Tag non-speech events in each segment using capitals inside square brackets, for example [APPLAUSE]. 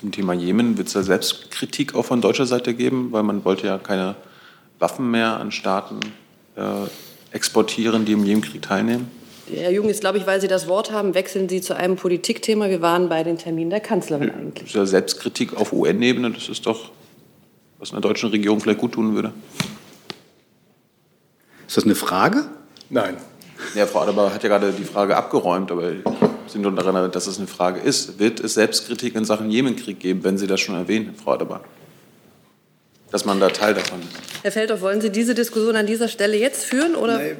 zum Thema Jemen. Wird es da Selbstkritik auch von deutscher Seite geben? Weil man wollte ja keine Waffen mehr an Staaten äh, exportieren, die im Jemenkrieg teilnehmen. Herr Jung, jetzt glaube ich, weil Sie das Wort haben, wechseln Sie zu einem Politikthema. Wir waren bei den Terminen der Kanzlerin eigentlich. Das ist ja Selbstkritik auf UN-Ebene. Das ist doch, was einer deutschen Regierung vielleicht gut tun würde. Ist das eine Frage? Nein. Ja, Frau Adebar hat ja gerade die Frage abgeräumt, aber ich sind nur daran erinnert, dass es eine Frage ist. Wird es Selbstkritik in Sachen Jemenkrieg geben, wenn Sie das schon erwähnen, Frau Adebar? Dass man da Teil davon ist. Herr Feldhoff, wollen Sie diese Diskussion an dieser Stelle jetzt führen? Oder? Nein,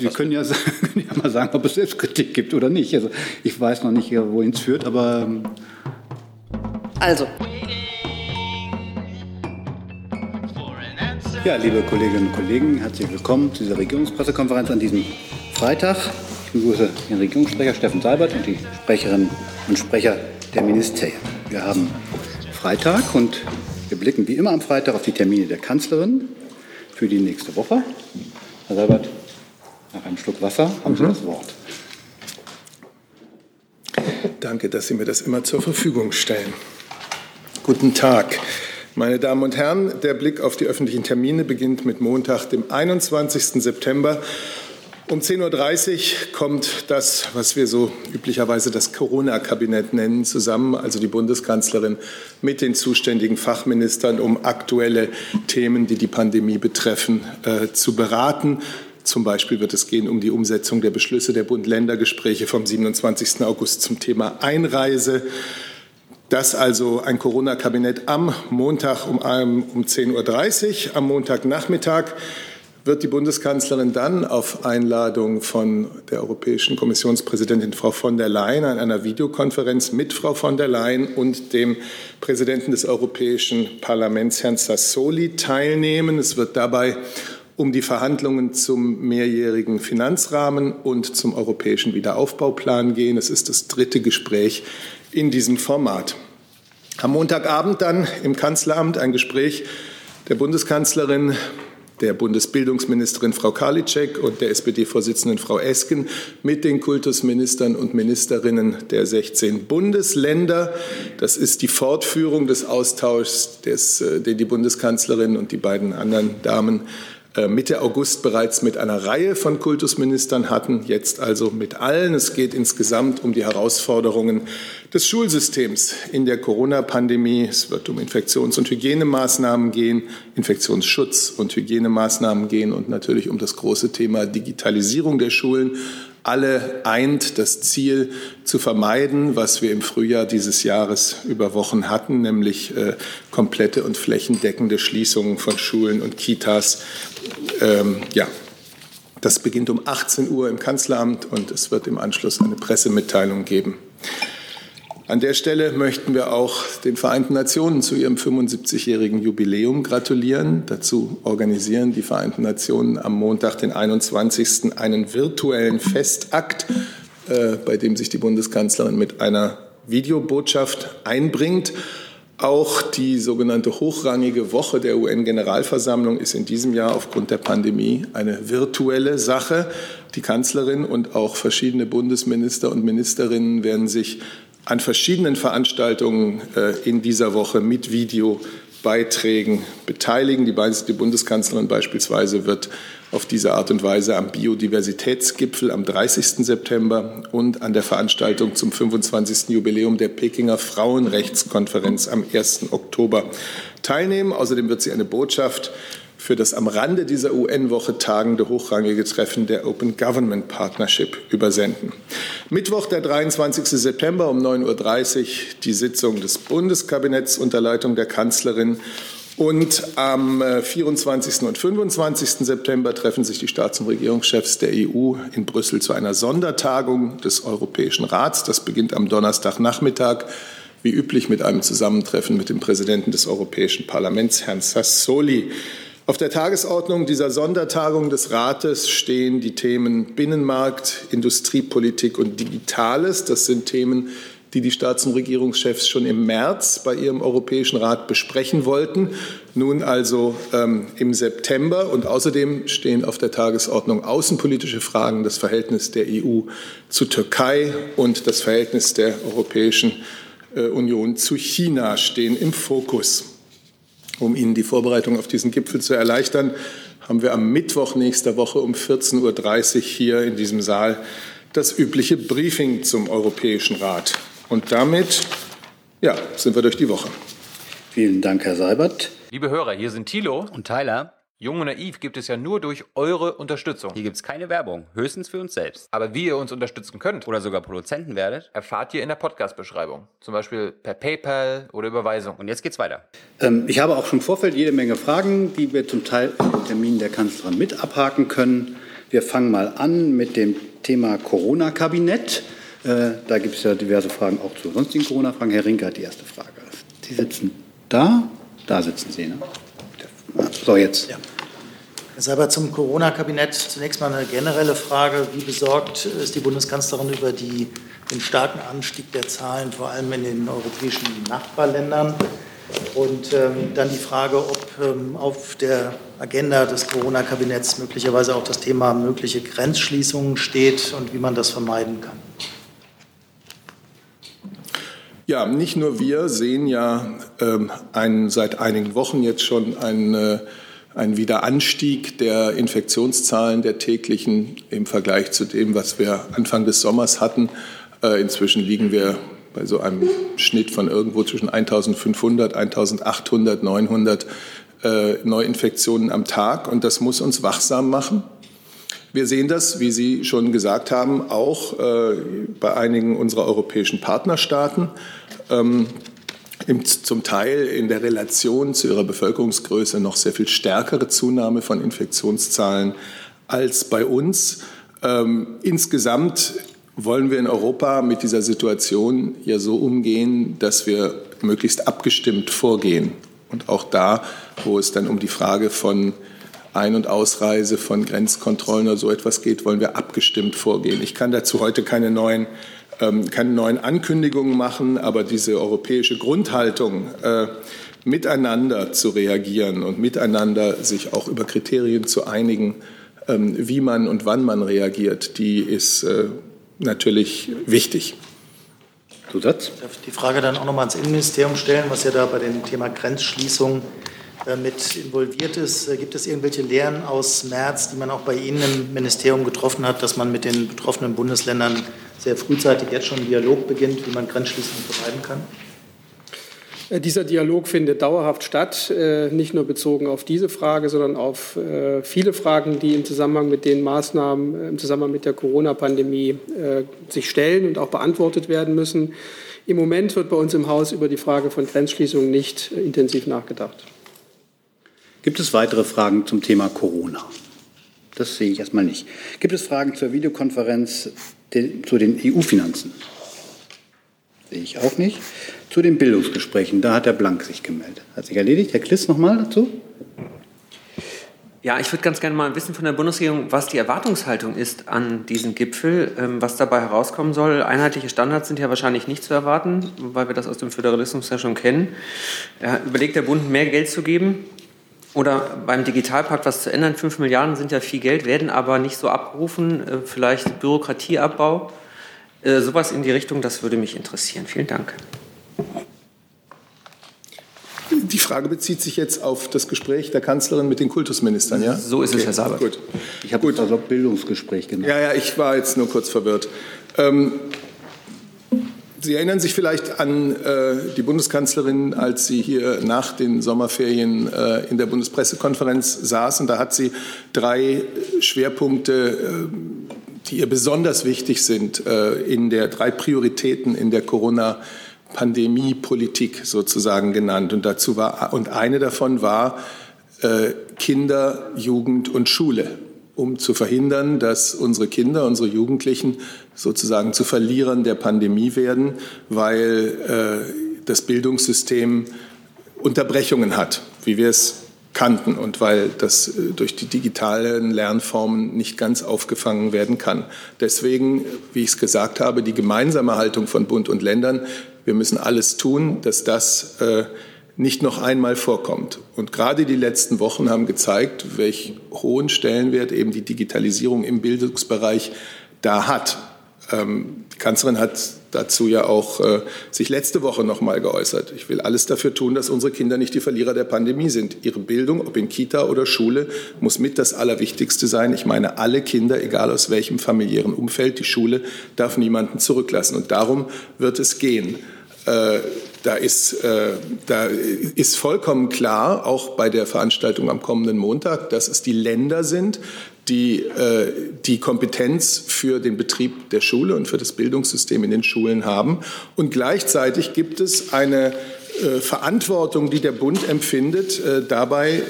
wir können ja, [LAUGHS] können ja, mal sagen, ob es Selbstkritik gibt oder nicht. Also ich weiß noch nicht, wohin es führt, aber. Ähm, also. Ja, liebe Kolleginnen und Kollegen, herzlich willkommen zu dieser Regierungspressekonferenz an diesem Freitag. Ich begrüße den Regierungssprecher Steffen Seibert und die Sprecherinnen und Sprecher der Ministerien. Wir haben Freitag und wir blicken wie immer am Freitag auf die Termine der Kanzlerin für die nächste Woche. Herr Seibert, nach einem Schluck Wasser haben Sie mhm. das Wort. Danke, dass Sie mir das immer zur Verfügung stellen. Guten Tag. Meine Damen und Herren, der Blick auf die öffentlichen Termine beginnt mit Montag, dem 21. September. Um 10.30 Uhr kommt das, was wir so üblicherweise das Corona-Kabinett nennen, zusammen, also die Bundeskanzlerin mit den zuständigen Fachministern, um aktuelle Themen, die die Pandemie betreffen, äh, zu beraten. Zum Beispiel wird es gehen um die Umsetzung der Beschlüsse der Bund-Länder-Gespräche vom 27. August zum Thema Einreise. Das also ein Corona-Kabinett am Montag um, um 10.30 Uhr. Am Montagnachmittag wird die Bundeskanzlerin dann auf Einladung von der Europäischen Kommissionspräsidentin Frau von der Leyen an einer Videokonferenz mit Frau von der Leyen und dem Präsidenten des Europäischen Parlaments, Herrn Sassoli, teilnehmen. Es wird dabei um die Verhandlungen zum mehrjährigen Finanzrahmen und zum europäischen Wiederaufbauplan gehen. Es ist das dritte Gespräch in diesem Format. Am Montagabend dann im Kanzleramt ein Gespräch der Bundeskanzlerin, der Bundesbildungsministerin Frau Karliczek und der SPD-Vorsitzenden Frau Esken mit den Kultusministern und Ministerinnen der 16 Bundesländer. Das ist die Fortführung des Austauschs, des, äh, den die Bundeskanzlerin und die beiden anderen Damen Mitte August bereits mit einer Reihe von Kultusministern hatten, jetzt also mit allen. Es geht insgesamt um die Herausforderungen des Schulsystems in der Corona-Pandemie. Es wird um Infektions- und Hygienemaßnahmen gehen, Infektionsschutz und Hygienemaßnahmen gehen und natürlich um das große Thema Digitalisierung der Schulen alle eint das Ziel zu vermeiden, was wir im Frühjahr dieses Jahres über Wochen hatten, nämlich äh, komplette und flächendeckende Schließungen von Schulen und Kitas. Ähm, ja, das beginnt um 18 Uhr im Kanzleramt und es wird im Anschluss eine Pressemitteilung geben. An der Stelle möchten wir auch den Vereinten Nationen zu ihrem 75-jährigen Jubiläum gratulieren. Dazu organisieren die Vereinten Nationen am Montag, den 21. einen virtuellen Festakt, äh, bei dem sich die Bundeskanzlerin mit einer Videobotschaft einbringt. Auch die sogenannte hochrangige Woche der UN-Generalversammlung ist in diesem Jahr aufgrund der Pandemie eine virtuelle Sache. Die Kanzlerin und auch verschiedene Bundesminister und Ministerinnen werden sich an verschiedenen Veranstaltungen äh, in dieser Woche mit Videobeiträgen beteiligen. Die, die Bundeskanzlerin beispielsweise wird auf diese Art und Weise am Biodiversitätsgipfel am 30. September und an der Veranstaltung zum 25. Jubiläum der Pekinger Frauenrechtskonferenz am 1. Oktober teilnehmen. Außerdem wird sie eine Botschaft für das am Rande dieser UN-Woche tagende hochrangige Treffen der Open Government Partnership übersenden. Mittwoch, der 23. September um 9.30 Uhr die Sitzung des Bundeskabinetts unter Leitung der Kanzlerin. Und am 24. Äh, und 25. September treffen sich die Staats- und Regierungschefs der EU in Brüssel zu einer Sondertagung des Europäischen Rats. Das beginnt am Donnerstagnachmittag, wie üblich mit einem Zusammentreffen mit dem Präsidenten des Europäischen Parlaments, Herrn Sassoli. Auf der Tagesordnung dieser Sondertagung des Rates stehen die Themen Binnenmarkt, Industriepolitik und Digitales. Das sind Themen, die die Staats- und Regierungschefs schon im März bei ihrem Europäischen Rat besprechen wollten. Nun also ähm, im September. Und außerdem stehen auf der Tagesordnung außenpolitische Fragen, das Verhältnis der EU zu Türkei und das Verhältnis der Europäischen äh, Union zu China stehen im Fokus. Um Ihnen die Vorbereitung auf diesen Gipfel zu erleichtern, haben wir am Mittwoch nächster Woche um 14.30 Uhr hier in diesem Saal das übliche Briefing zum Europäischen Rat. Und damit ja, sind wir durch die Woche. Vielen Dank, Herr Seibert. Liebe Hörer, hier sind Thilo und Tyler. Jung und naiv gibt es ja nur durch eure Unterstützung. Hier gibt es keine Werbung, höchstens für uns selbst. Aber wie ihr uns unterstützen könnt oder sogar Produzenten werdet, erfahrt ihr in der Podcast-Beschreibung. Zum Beispiel per PayPal oder Überweisung. Und jetzt geht's weiter. Ähm, ich habe auch schon im Vorfeld jede Menge Fragen, die wir zum Teil im Termin der Kanzlerin mit abhaken können. Wir fangen mal an mit dem Thema Corona-Kabinett. Äh, da gibt es ja diverse Fragen auch zu sonstigen Corona-Fragen. Herr Rinke hat die erste Frage. Sie sitzen da, da sitzen Sie. Ne? So, jetzt. Ja. Herr Seibert, zum Corona-Kabinett zunächst mal eine generelle Frage. Wie besorgt ist die Bundeskanzlerin über die, den starken Anstieg der Zahlen, vor allem in den europäischen Nachbarländern? Und ähm, dann die Frage, ob ähm, auf der Agenda des Corona-Kabinetts möglicherweise auch das Thema mögliche Grenzschließungen steht und wie man das vermeiden kann. Ja, nicht nur wir sehen ja ähm, einen, seit einigen Wochen jetzt schon einen, äh, einen Wiederanstieg der Infektionszahlen der täglichen im Vergleich zu dem, was wir Anfang des Sommers hatten. Äh, inzwischen liegen wir bei so einem Schnitt von irgendwo zwischen 1500, 1800, 900 äh, Neuinfektionen am Tag. Und das muss uns wachsam machen. Wir sehen das, wie Sie schon gesagt haben, auch äh, bei einigen unserer europäischen Partnerstaaten. Ähm, im, zum Teil in der Relation zu ihrer Bevölkerungsgröße noch sehr viel stärkere Zunahme von Infektionszahlen als bei uns. Ähm, insgesamt wollen wir in Europa mit dieser Situation ja so umgehen, dass wir möglichst abgestimmt vorgehen. Und auch da, wo es dann um die Frage von ein- und Ausreise von Grenzkontrollen oder so etwas geht, wollen wir abgestimmt vorgehen. Ich kann dazu heute keine neuen, ähm, keine neuen Ankündigungen machen, aber diese europäische Grundhaltung, äh, miteinander zu reagieren und miteinander sich auch über Kriterien zu einigen, ähm, wie man und wann man reagiert, die ist äh, natürlich wichtig. Zusatz? Darf ich die Frage dann auch noch mal ans Innenministerium stellen, was ja da bei dem Thema Grenzschließung mit involviert ist. Äh, gibt es irgendwelche Lehren aus März, die man auch bei Ihnen im Ministerium getroffen hat, dass man mit den betroffenen Bundesländern sehr frühzeitig jetzt schon einen Dialog beginnt, wie man Grenzschließungen vermeiden kann? Äh, dieser Dialog findet dauerhaft statt, nicht nur bezogen auf diese Frage, sondern auf viele Fragen, die im Zusammenhang mit den Maßnahmen, im Zusammenhang mit der Corona-Pandemie sich stellen und auch beantwortet werden müssen. Im Moment wird bei uns im Haus über die Frage von Grenzschließungen nicht intensiv nachgedacht. Gibt es weitere Fragen zum Thema Corona? Das sehe ich erstmal nicht. Gibt es Fragen zur Videokonferenz zu den EU-Finanzen? Sehe ich auch nicht. Zu den Bildungsgesprächen, da hat Herr Blank sich gemeldet. Hat sich erledigt. Herr Kliss nochmal dazu? Ja, ich würde ganz gerne mal wissen von der Bundesregierung, was die Erwartungshaltung ist an diesen Gipfel, ähm, was dabei herauskommen soll. Einheitliche Standards sind ja wahrscheinlich nicht zu erwarten, weil wir das aus dem Föderalismus ja schon kennen. Überlegt der Bund, mehr Geld zu geben? Oder beim Digitalpakt was zu ändern. Fünf Milliarden sind ja viel Geld, werden aber nicht so abgerufen. Äh, vielleicht Bürokratieabbau. Äh, sowas in die Richtung, das würde mich interessieren. Vielen Dank. Die Frage bezieht sich jetzt auf das Gespräch der Kanzlerin mit den Kultusministern, ja? So ist okay. es, Herr Saber. Gut. Ich habe das also Bildungsgespräch genannt. Ja, ja, ich war jetzt nur kurz verwirrt. Ähm, Sie erinnern sich vielleicht an äh, die Bundeskanzlerin, als sie hier nach den Sommerferien äh, in der Bundespressekonferenz saß. Und da hat sie drei Schwerpunkte, äh, die ihr besonders wichtig sind, äh, in der drei Prioritäten in der Corona- Pandemiepolitik sozusagen genannt. Und dazu war, und eine davon war äh, Kinder, Jugend und Schule um zu verhindern, dass unsere Kinder, unsere Jugendlichen sozusagen zu Verlierern der Pandemie werden, weil äh, das Bildungssystem Unterbrechungen hat, wie wir es kannten und weil das äh, durch die digitalen Lernformen nicht ganz aufgefangen werden kann. Deswegen, wie ich es gesagt habe, die gemeinsame Haltung von Bund und Ländern, wir müssen alles tun, dass das äh, nicht noch einmal vorkommt. Und gerade die letzten Wochen haben gezeigt, welch hohen Stellenwert eben die Digitalisierung im Bildungsbereich da hat. Ähm, die Kanzlerin hat dazu ja auch äh, sich letzte Woche noch mal geäußert. Ich will alles dafür tun, dass unsere Kinder nicht die Verlierer der Pandemie sind. Ihre Bildung, ob in Kita oder Schule, muss mit das Allerwichtigste sein. Ich meine, alle Kinder, egal aus welchem familiären Umfeld, die Schule darf niemanden zurücklassen. Und darum wird es gehen. Äh, da ist, äh, da ist vollkommen klar, auch bei der Veranstaltung am kommenden Montag, dass es die Länder sind, die äh, die Kompetenz für den Betrieb der Schule und für das Bildungssystem in den Schulen haben. Und gleichzeitig gibt es eine äh, Verantwortung, die der Bund empfindet, äh, dabei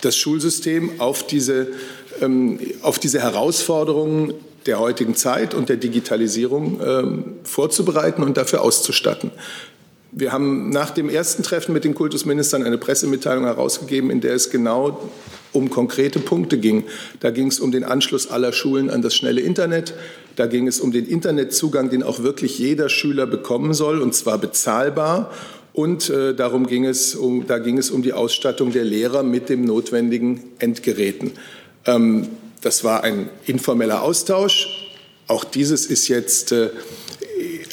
das Schulsystem auf diese, ähm, auf diese Herausforderungen der heutigen Zeit und der Digitalisierung ähm, vorzubereiten und dafür auszustatten. Wir haben nach dem ersten Treffen mit den Kultusministern eine Pressemitteilung herausgegeben, in der es genau um konkrete Punkte ging. Da ging es um den Anschluss aller Schulen an das schnelle Internet. Da ging es um den Internetzugang, den auch wirklich jeder Schüler bekommen soll, und zwar bezahlbar. Und äh, darum ging es um, da ging es um die Ausstattung der Lehrer mit dem notwendigen Endgeräten. Ähm, das war ein informeller Austausch. Auch dieses ist jetzt, äh,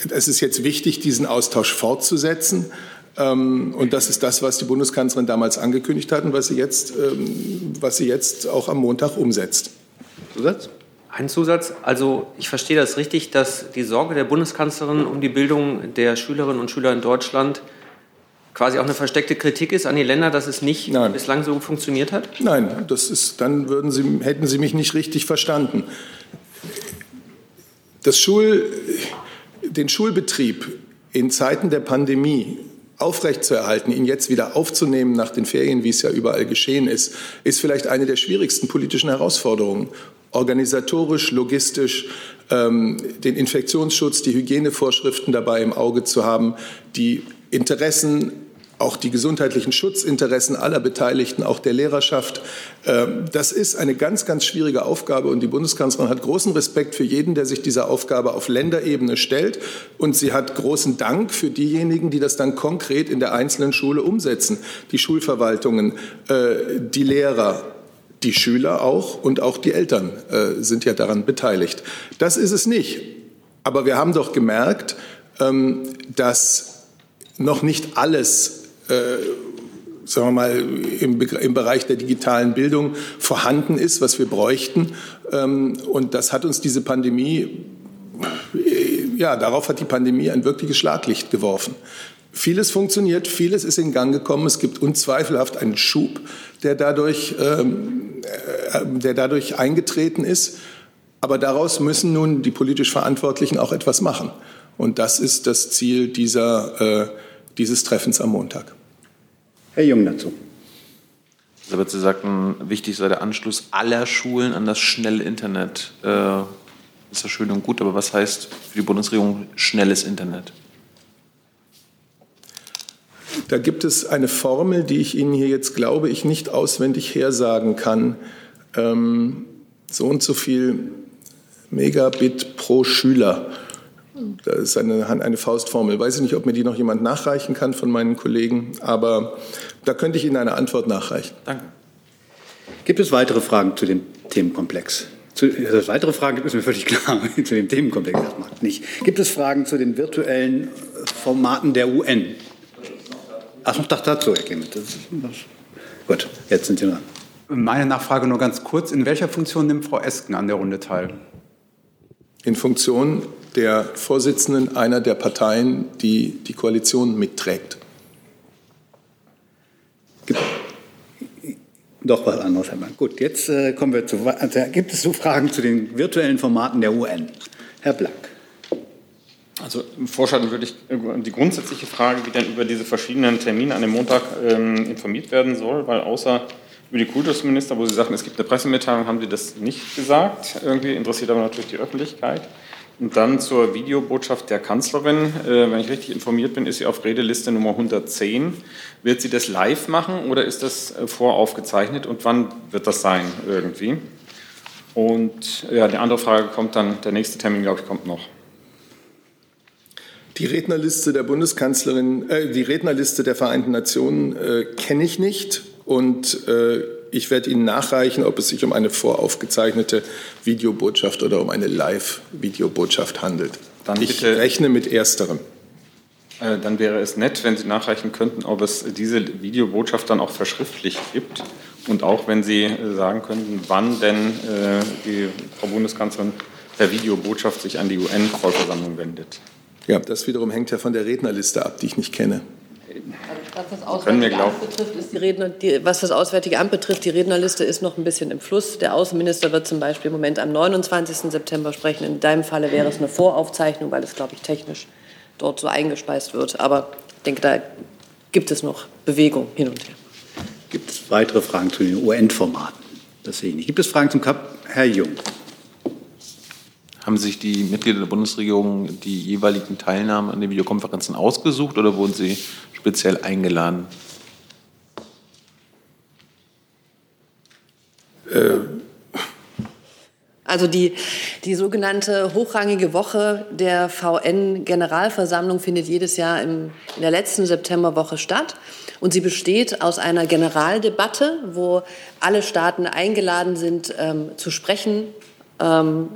es ist jetzt wichtig, diesen Austausch fortzusetzen. Ähm, und das ist das, was die Bundeskanzlerin damals angekündigt hat und was sie jetzt, ähm, was sie jetzt auch am Montag umsetzt. Zusatz? Ein Zusatz. Also ich verstehe das richtig, dass die Sorge der Bundeskanzlerin um die Bildung der Schülerinnen und Schüler in Deutschland quasi auch eine versteckte Kritik ist an die Länder, dass es nicht Nein. bislang so funktioniert hat? Nein, das ist, dann würden Sie, hätten Sie mich nicht richtig verstanden. Das Schul, den Schulbetrieb in Zeiten der Pandemie aufrechtzuerhalten, ihn jetzt wieder aufzunehmen nach den Ferien, wie es ja überall geschehen ist, ist vielleicht eine der schwierigsten politischen Herausforderungen. Organisatorisch, logistisch, ähm, den Infektionsschutz, die Hygienevorschriften dabei im Auge zu haben, die Interessen auch die gesundheitlichen Schutzinteressen aller Beteiligten, auch der Lehrerschaft. Ähm, das ist eine ganz, ganz schwierige Aufgabe und die Bundeskanzlerin hat großen Respekt für jeden, der sich dieser Aufgabe auf Länderebene stellt und sie hat großen Dank für diejenigen, die das dann konkret in der einzelnen Schule umsetzen. Die Schulverwaltungen, äh, die Lehrer, die Schüler auch und auch die Eltern äh, sind ja daran beteiligt. Das ist es nicht. Aber wir haben doch gemerkt, ähm, dass noch nicht alles sagen wir mal, im, im, Bereich der digitalen Bildung vorhanden ist, was wir bräuchten. Ähm, und das hat uns diese Pandemie, äh, ja, darauf hat die Pandemie ein wirkliches Schlaglicht geworfen. Vieles funktioniert, vieles ist in Gang gekommen. Es gibt unzweifelhaft einen Schub, der dadurch, ähm, äh, der dadurch eingetreten ist. Aber daraus müssen nun die politisch Verantwortlichen auch etwas machen. Und das ist das Ziel dieser, äh, dieses Treffens am Montag. Herr Jung dazu. Aber Sie sagten, wichtig sei der Anschluss aller Schulen an das schnelle Internet. Äh, ist ja schön und gut, aber was heißt für die Bundesregierung schnelles Internet? Da gibt es eine Formel, die ich Ihnen hier jetzt, glaube ich, nicht auswendig hersagen kann. Ähm, so und so viel Megabit pro Schüler. Das ist eine, eine Faustformel. Weiß ich nicht, ob mir die noch jemand nachreichen kann von meinen Kollegen, aber da könnte ich Ihnen eine Antwort nachreichen. Danke. Gibt es weitere Fragen zu dem Themenkomplex? Zu, also weitere Fragen gibt es mir völlig klar [LAUGHS] zu dem Themenkomplex nicht. Gibt es Fragen zu den virtuellen Formaten der UN? Ach, noch dazu, Herr Clement. Gut, jetzt sind Sie dran. Meine Nachfrage nur ganz kurz. In welcher Funktion nimmt Frau Esken an der Runde teil? In Funktion der Vorsitzenden einer der Parteien, die die Koalition mitträgt. Doch was anderes, Herr Mann. Gut, jetzt äh, kommen wir zu. Also, gibt es so Fragen zu den virtuellen Formaten der UN? Herr Blank. Also vorschlagen würde ich äh, die grundsätzliche Frage, wie denn über diese verschiedenen Termine an dem Montag ähm, informiert werden soll, weil außer über die Kultusminister, wo Sie sagen, es gibt eine Pressemitteilung, haben Sie das nicht gesagt. Irgendwie interessiert aber natürlich die Öffentlichkeit. Und dann zur Videobotschaft der Kanzlerin. Äh, wenn ich richtig informiert bin, ist sie auf Redeliste Nummer 110. Wird sie das live machen oder ist das äh, voraufgezeichnet und wann wird das sein irgendwie? Und ja, die andere Frage kommt dann, der nächste Termin, glaube ich, kommt noch. Die Rednerliste der Bundeskanzlerin, äh, die Rednerliste der Vereinten Nationen äh, kenne ich nicht und äh, ich werde Ihnen nachreichen, ob es sich um eine voraufgezeichnete Videobotschaft oder um eine Live-Videobotschaft handelt. Dann ich bitte- rechne mit ersterem. Äh, Dann wäre es nett, wenn Sie nachreichen könnten, ob es diese Videobotschaft dann auch verschriftlicht gibt und auch wenn Sie äh, sagen könnten, wann denn äh, die Frau Bundeskanzlerin per Videobotschaft sich an die UN-Vollversammlung wendet. Ja, das wiederum hängt ja von der Rednerliste ab, die ich nicht kenne. Was das Können wir Auswärtige Amt betrifft, ist die Redner, die, was das Auswärtige Amt betrifft, die Rednerliste ist noch ein bisschen im Fluss. Der Außenminister wird zum Beispiel im Moment am 29. September sprechen. In deinem Falle wäre es eine Voraufzeichnung, weil es, glaube ich, technisch dort so eingespeist wird. Aber ich denke, da gibt es noch Bewegung hin und her. Gibt es weitere Fragen zu den UN-Formaten? Das sehe ich nicht. Gibt es Fragen zum Kap? Herr Jung. Haben sich die Mitglieder der Bundesregierung die jeweiligen Teilnahmen an den Videokonferenzen ausgesucht oder wurden sie speziell eingeladen? Also die, die sogenannte hochrangige Woche der VN-Generalversammlung findet jedes Jahr im, in der letzten Septemberwoche statt. Und sie besteht aus einer Generaldebatte, wo alle Staaten eingeladen sind, ähm, zu sprechen ähm,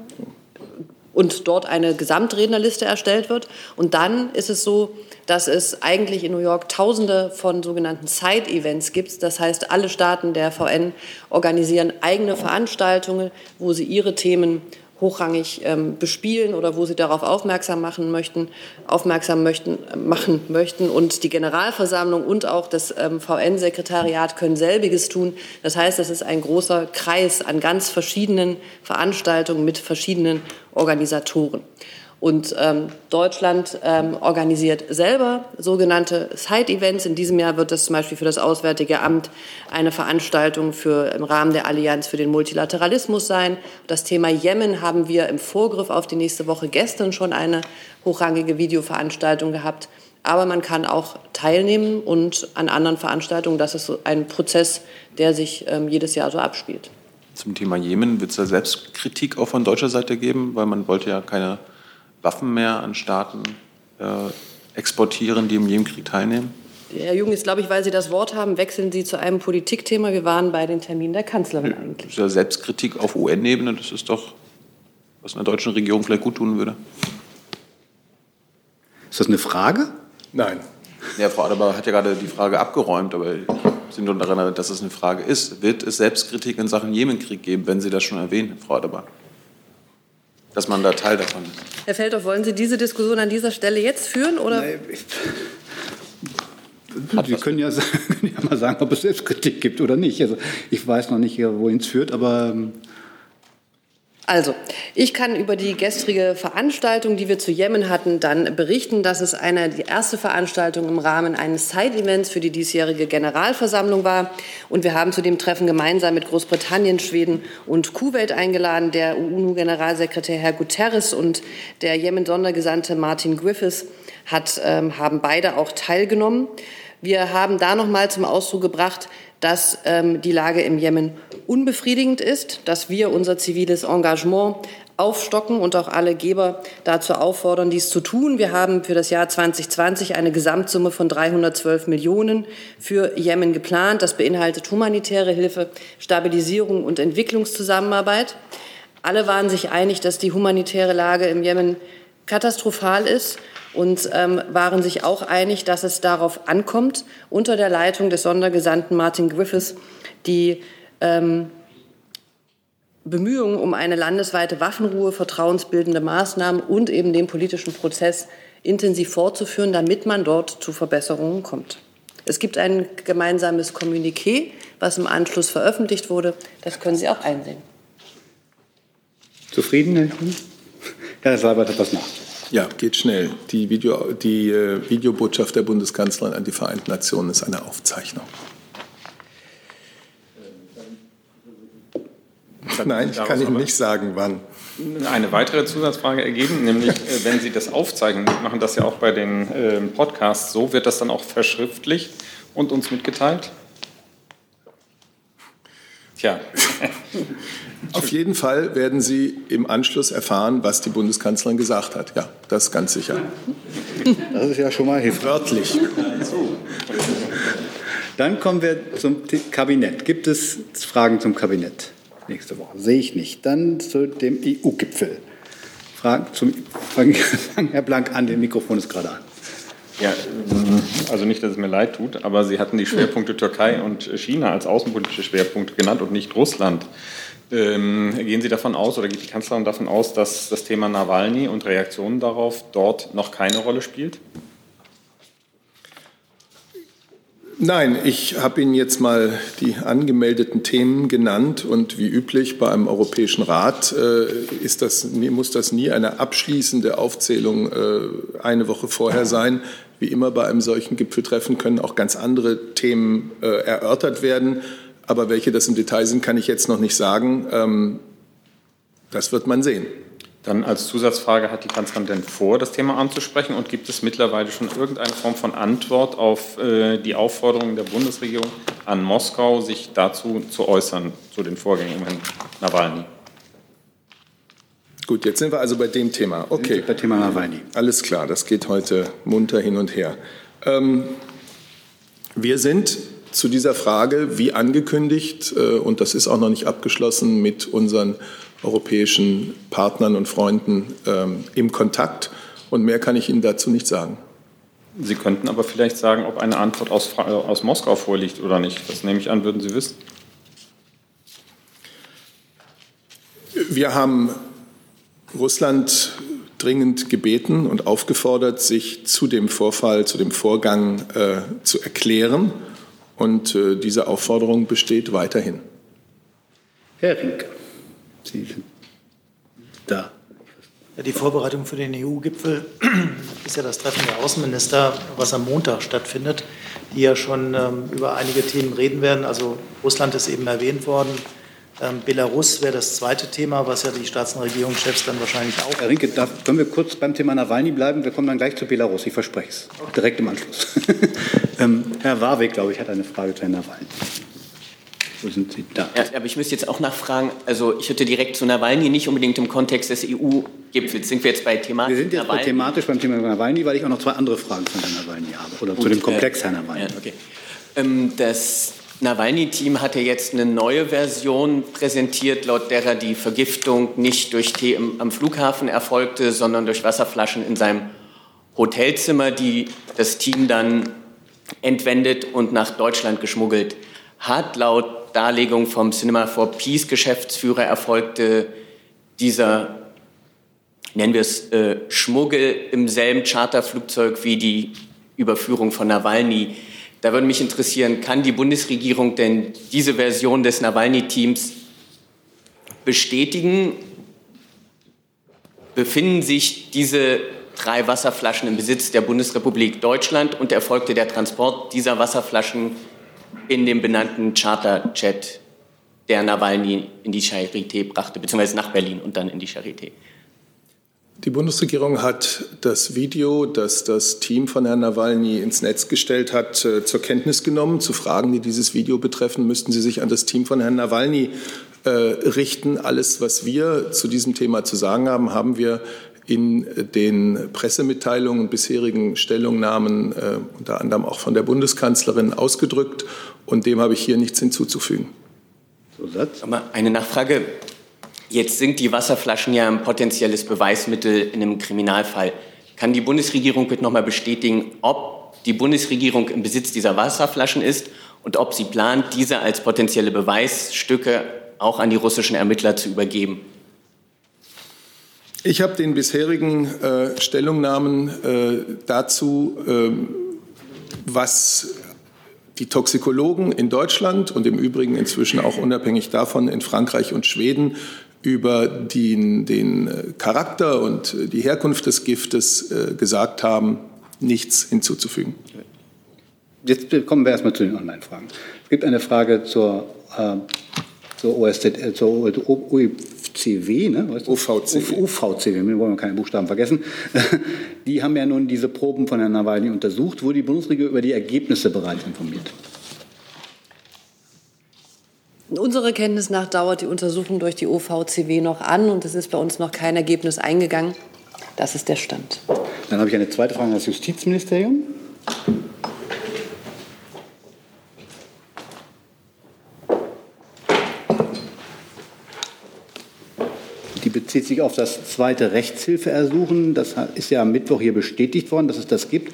und dort eine Gesamtrednerliste erstellt wird. Und dann ist es so, dass es eigentlich in New York Tausende von sogenannten Side-Events gibt. Das heißt, alle Staaten der VN organisieren eigene Veranstaltungen, wo sie ihre Themen hochrangig ähm, bespielen oder wo sie darauf aufmerksam machen möchten, aufmerksam möchten, machen möchten. Und die Generalversammlung und auch das ähm, VN-Sekretariat können selbiges tun. Das heißt, es ist ein großer Kreis an ganz verschiedenen Veranstaltungen mit verschiedenen Organisatoren. Und ähm, Deutschland ähm, organisiert selber sogenannte Side-Events. In diesem Jahr wird es zum Beispiel für das Auswärtige Amt eine Veranstaltung für, im Rahmen der Allianz für den Multilateralismus sein. Das Thema Jemen haben wir im Vorgriff auf die nächste Woche gestern schon eine hochrangige Videoveranstaltung gehabt. Aber man kann auch teilnehmen und an anderen Veranstaltungen. Das ist ein Prozess, der sich ähm, jedes Jahr so abspielt. Zum Thema Jemen wird es da Selbstkritik auch von deutscher Seite geben, weil man wollte ja keine Waffen mehr an Staaten äh, exportieren, die im Jemenkrieg teilnehmen. Herr Jung, jetzt glaube ich, weil Sie das Wort haben, wechseln Sie zu einem Politikthema. Wir waren bei den Terminen der Kanzlerin eigentlich. Das ist ja Selbstkritik auf UN-Ebene, das ist doch, was einer deutschen Regierung vielleicht gut tun würde. Ist das eine Frage? Nein. Ja, Frau Adebar hat ja gerade die Frage abgeräumt, aber ich bin nur daran erinnert, dass es eine Frage ist. Wird es Selbstkritik in Sachen Jemenkrieg geben, wenn Sie das schon erwähnen, Frau Adebar? Dass man da Teil davon ist. Herr Feldhoff, wollen Sie diese Diskussion an dieser Stelle jetzt führen? Oder? Sie können ja, sagen, [LAUGHS] können ja mal sagen, ob es Selbstkritik gibt oder nicht. Also ich weiß noch nicht, wohin es führt, aber ähm, Also, ich kann über die gestrige Veranstaltung, die wir zu Jemen hatten, dann berichten, dass es eine, die erste Veranstaltung im Rahmen eines Side-Events für die diesjährige Generalversammlung war. Und wir haben zu dem Treffen gemeinsam mit Großbritannien, Schweden und Kuwait eingeladen. Der UNO-Generalsekretär Herr Guterres und der Jemen-Sondergesandte Martin Griffiths hat, ähm, haben beide auch teilgenommen. Wir haben da noch mal zum Ausdruck gebracht, dass ähm, die Lage im Jemen unbefriedigend ist, dass wir unser ziviles Engagement aufstocken und auch alle Geber dazu auffordern, dies zu tun. Wir haben für das Jahr 2020 eine Gesamtsumme von 312 Millionen für Jemen geplant. Das beinhaltet humanitäre Hilfe, Stabilisierung und Entwicklungszusammenarbeit. Alle waren sich einig, dass die humanitäre Lage im Jemen katastrophal ist und ähm, waren sich auch einig, dass es darauf ankommt, unter der Leitung des Sondergesandten Martin Griffiths die ähm, Bemühungen um eine landesweite Waffenruhe, vertrauensbildende Maßnahmen und eben den politischen Prozess intensiv fortzuführen, damit man dort zu Verbesserungen kommt. Es gibt ein gemeinsames Kommuniqué, was im Anschluss veröffentlicht wurde. Das können Sie auch einsehen. zufrieden, Herr Seibert hat was nach. Ja, geht schnell. Die, Video, die äh, Videobotschaft der Bundeskanzlerin an die Vereinten Nationen ist eine Aufzeichnung. Nein, ich kann Ihnen nicht sagen, wann. Eine weitere Zusatzfrage ergeben, nämlich äh, wenn Sie das aufzeichnen, machen das ja auch bei den äh, Podcasts so, wird das dann auch verschriftlicht und uns mitgeteilt? Tja. [LAUGHS] Auf jeden Fall werden Sie im Anschluss erfahren, was die Bundeskanzlerin gesagt hat. Ja, das ist ganz sicher. Das ist ja schon mal hilfreich. Wörtlich. Dann kommen wir zum Kabinett. Gibt es Fragen zum Kabinett nächste Woche? Sehe ich nicht. Dann zu dem EU-Gipfel. Fragen zum Herr Blank an, das Mikrofon ist gerade an. Ja, also nicht, dass es mir leid tut, aber Sie hatten die Schwerpunkte Türkei und China als außenpolitische Schwerpunkte genannt und nicht Russland. Ähm, gehen Sie davon aus oder geht die Kanzlerin davon aus, dass das Thema Nawalny und Reaktionen darauf dort noch keine Rolle spielt? Nein, ich habe Ihnen jetzt mal die angemeldeten Themen genannt und wie üblich bei einem Europäischen Rat äh, das, muss das nie eine abschließende Aufzählung äh, eine Woche vorher sein. Wie immer bei einem solchen Gipfeltreffen können auch ganz andere Themen äh, erörtert werden. Aber welche das im Detail sind, kann ich jetzt noch nicht sagen. Ähm, das wird man sehen. Dann als Zusatzfrage, hat die Kanzlerin denn vor, das Thema anzusprechen? Und gibt es mittlerweile schon irgendeine Form von Antwort auf äh, die Aufforderung der Bundesregierung an Moskau, sich dazu zu äußern, zu den Vorgängen um Herrn Nawalny? Gut, jetzt sind wir also bei dem Thema. Okay. Bei Thema Nawalny. Alles klar, das geht heute munter hin und her. Ähm, wir sind zu dieser Frage, wie angekündigt, äh, und das ist auch noch nicht abgeschlossen, mit unseren europäischen Partnern und Freunden ähm, im Kontakt. Und mehr kann ich Ihnen dazu nicht sagen. Sie könnten aber vielleicht sagen, ob eine Antwort aus, aus Moskau vorliegt oder nicht. Das nehme ich an, würden Sie wissen. Wir haben Russland dringend gebeten und aufgefordert, sich zu dem Vorfall, zu dem Vorgang äh, zu erklären. Und äh, diese Aufforderung besteht weiterhin. Herr Rinke. Sie sind da. Ja, die Vorbereitung für den EU-Gipfel [CLEARS THROAT] ist ja das Treffen der Außenminister, was am Montag stattfindet, die ja schon ähm, über einige Themen reden werden. Also Russland ist eben erwähnt worden. Ähm, Belarus wäre das zweite Thema, was ja die Staats- und Regierungschefs dann wahrscheinlich auch. Herr Rinke, darf, können wir kurz beim Thema Nawalny bleiben? Wir kommen dann gleich zu Belarus, ich verspreche es. Direkt im Anschluss. [LAUGHS] ähm, Herr Warwick, glaube ich, hat eine Frage zu Herrn Nawalny. Wo sind Sie da? Ja, aber ich müsste jetzt auch nachfragen, also ich hätte direkt zu Nawalny nicht unbedingt im Kontext des EU-Gipfels. Sind wir jetzt bei thematisch? Wir sind jetzt bei thematisch beim Thema Nawalny, weil ich auch noch zwei andere Fragen zu Herrn Nawalny habe oder Gut, zu dem Komplex äh, Herrn Nawalny. Ja, okay. ähm, das Nawalny-Team hatte jetzt eine neue Version präsentiert, laut derer die Vergiftung nicht durch Tee am Flughafen erfolgte, sondern durch Wasserflaschen in seinem Hotelzimmer, die das Team dann entwendet und nach Deutschland geschmuggelt hat. Laut Darlegung vom Cinema for Peace Geschäftsführer erfolgte dieser, nennen wir es, äh, Schmuggel im selben Charterflugzeug wie die Überführung von Nawalny. Da würde mich interessieren, kann die Bundesregierung denn diese Version des Nawalny-Teams bestätigen? Befinden sich diese drei Wasserflaschen im Besitz der Bundesrepublik Deutschland und erfolgte der Transport dieser Wasserflaschen in dem benannten Charterjet, der Nawalny in die Charité brachte, beziehungsweise nach Berlin und dann in die Charité. Die Bundesregierung hat das Video, das das Team von Herrn Nawalny ins Netz gestellt hat, äh, zur Kenntnis genommen. Zu Fragen, die dieses Video betreffen, müssten Sie sich an das Team von Herrn Nawalny äh, richten. Alles, was wir zu diesem Thema zu sagen haben, haben wir in den Pressemitteilungen und bisherigen Stellungnahmen, äh, unter anderem auch von der Bundeskanzlerin, ausgedrückt. Und dem habe ich hier nichts hinzuzufügen. Eine Nachfrage. Jetzt sind die Wasserflaschen ja ein potenzielles Beweismittel in einem Kriminalfall. Kann die Bundesregierung bitte noch mal bestätigen, ob die Bundesregierung im Besitz dieser Wasserflaschen ist und ob sie plant, diese als potenzielle Beweisstücke auch an die russischen Ermittler zu übergeben? Ich habe den bisherigen äh, Stellungnahmen äh, dazu, äh, was die Toxikologen in Deutschland und im Übrigen inzwischen auch unabhängig davon in Frankreich und Schweden über den, den Charakter und die Herkunft des Giftes äh, gesagt haben, nichts hinzuzufügen. Jetzt kommen wir erstmal zu den Online-Fragen. Es gibt eine Frage zur, äh, zur, OSZ, äh, zur OFCW, ne? OVCW. OVCW, wir wollen keine Buchstaben vergessen. [LAUGHS] Die haben ja nun diese Proben von Herrn Nawalny untersucht. Wurde die Bundesregierung über die Ergebnisse bereits informiert? Unserer Kenntnis nach dauert die Untersuchung durch die OVCW noch an und es ist bei uns noch kein Ergebnis eingegangen. Das ist der Stand. Dann habe ich eine zweite Frage an das Justizministerium. Die bezieht sich auf das zweite Rechtshilfeersuchen. Das ist ja am Mittwoch hier bestätigt worden, dass es das gibt.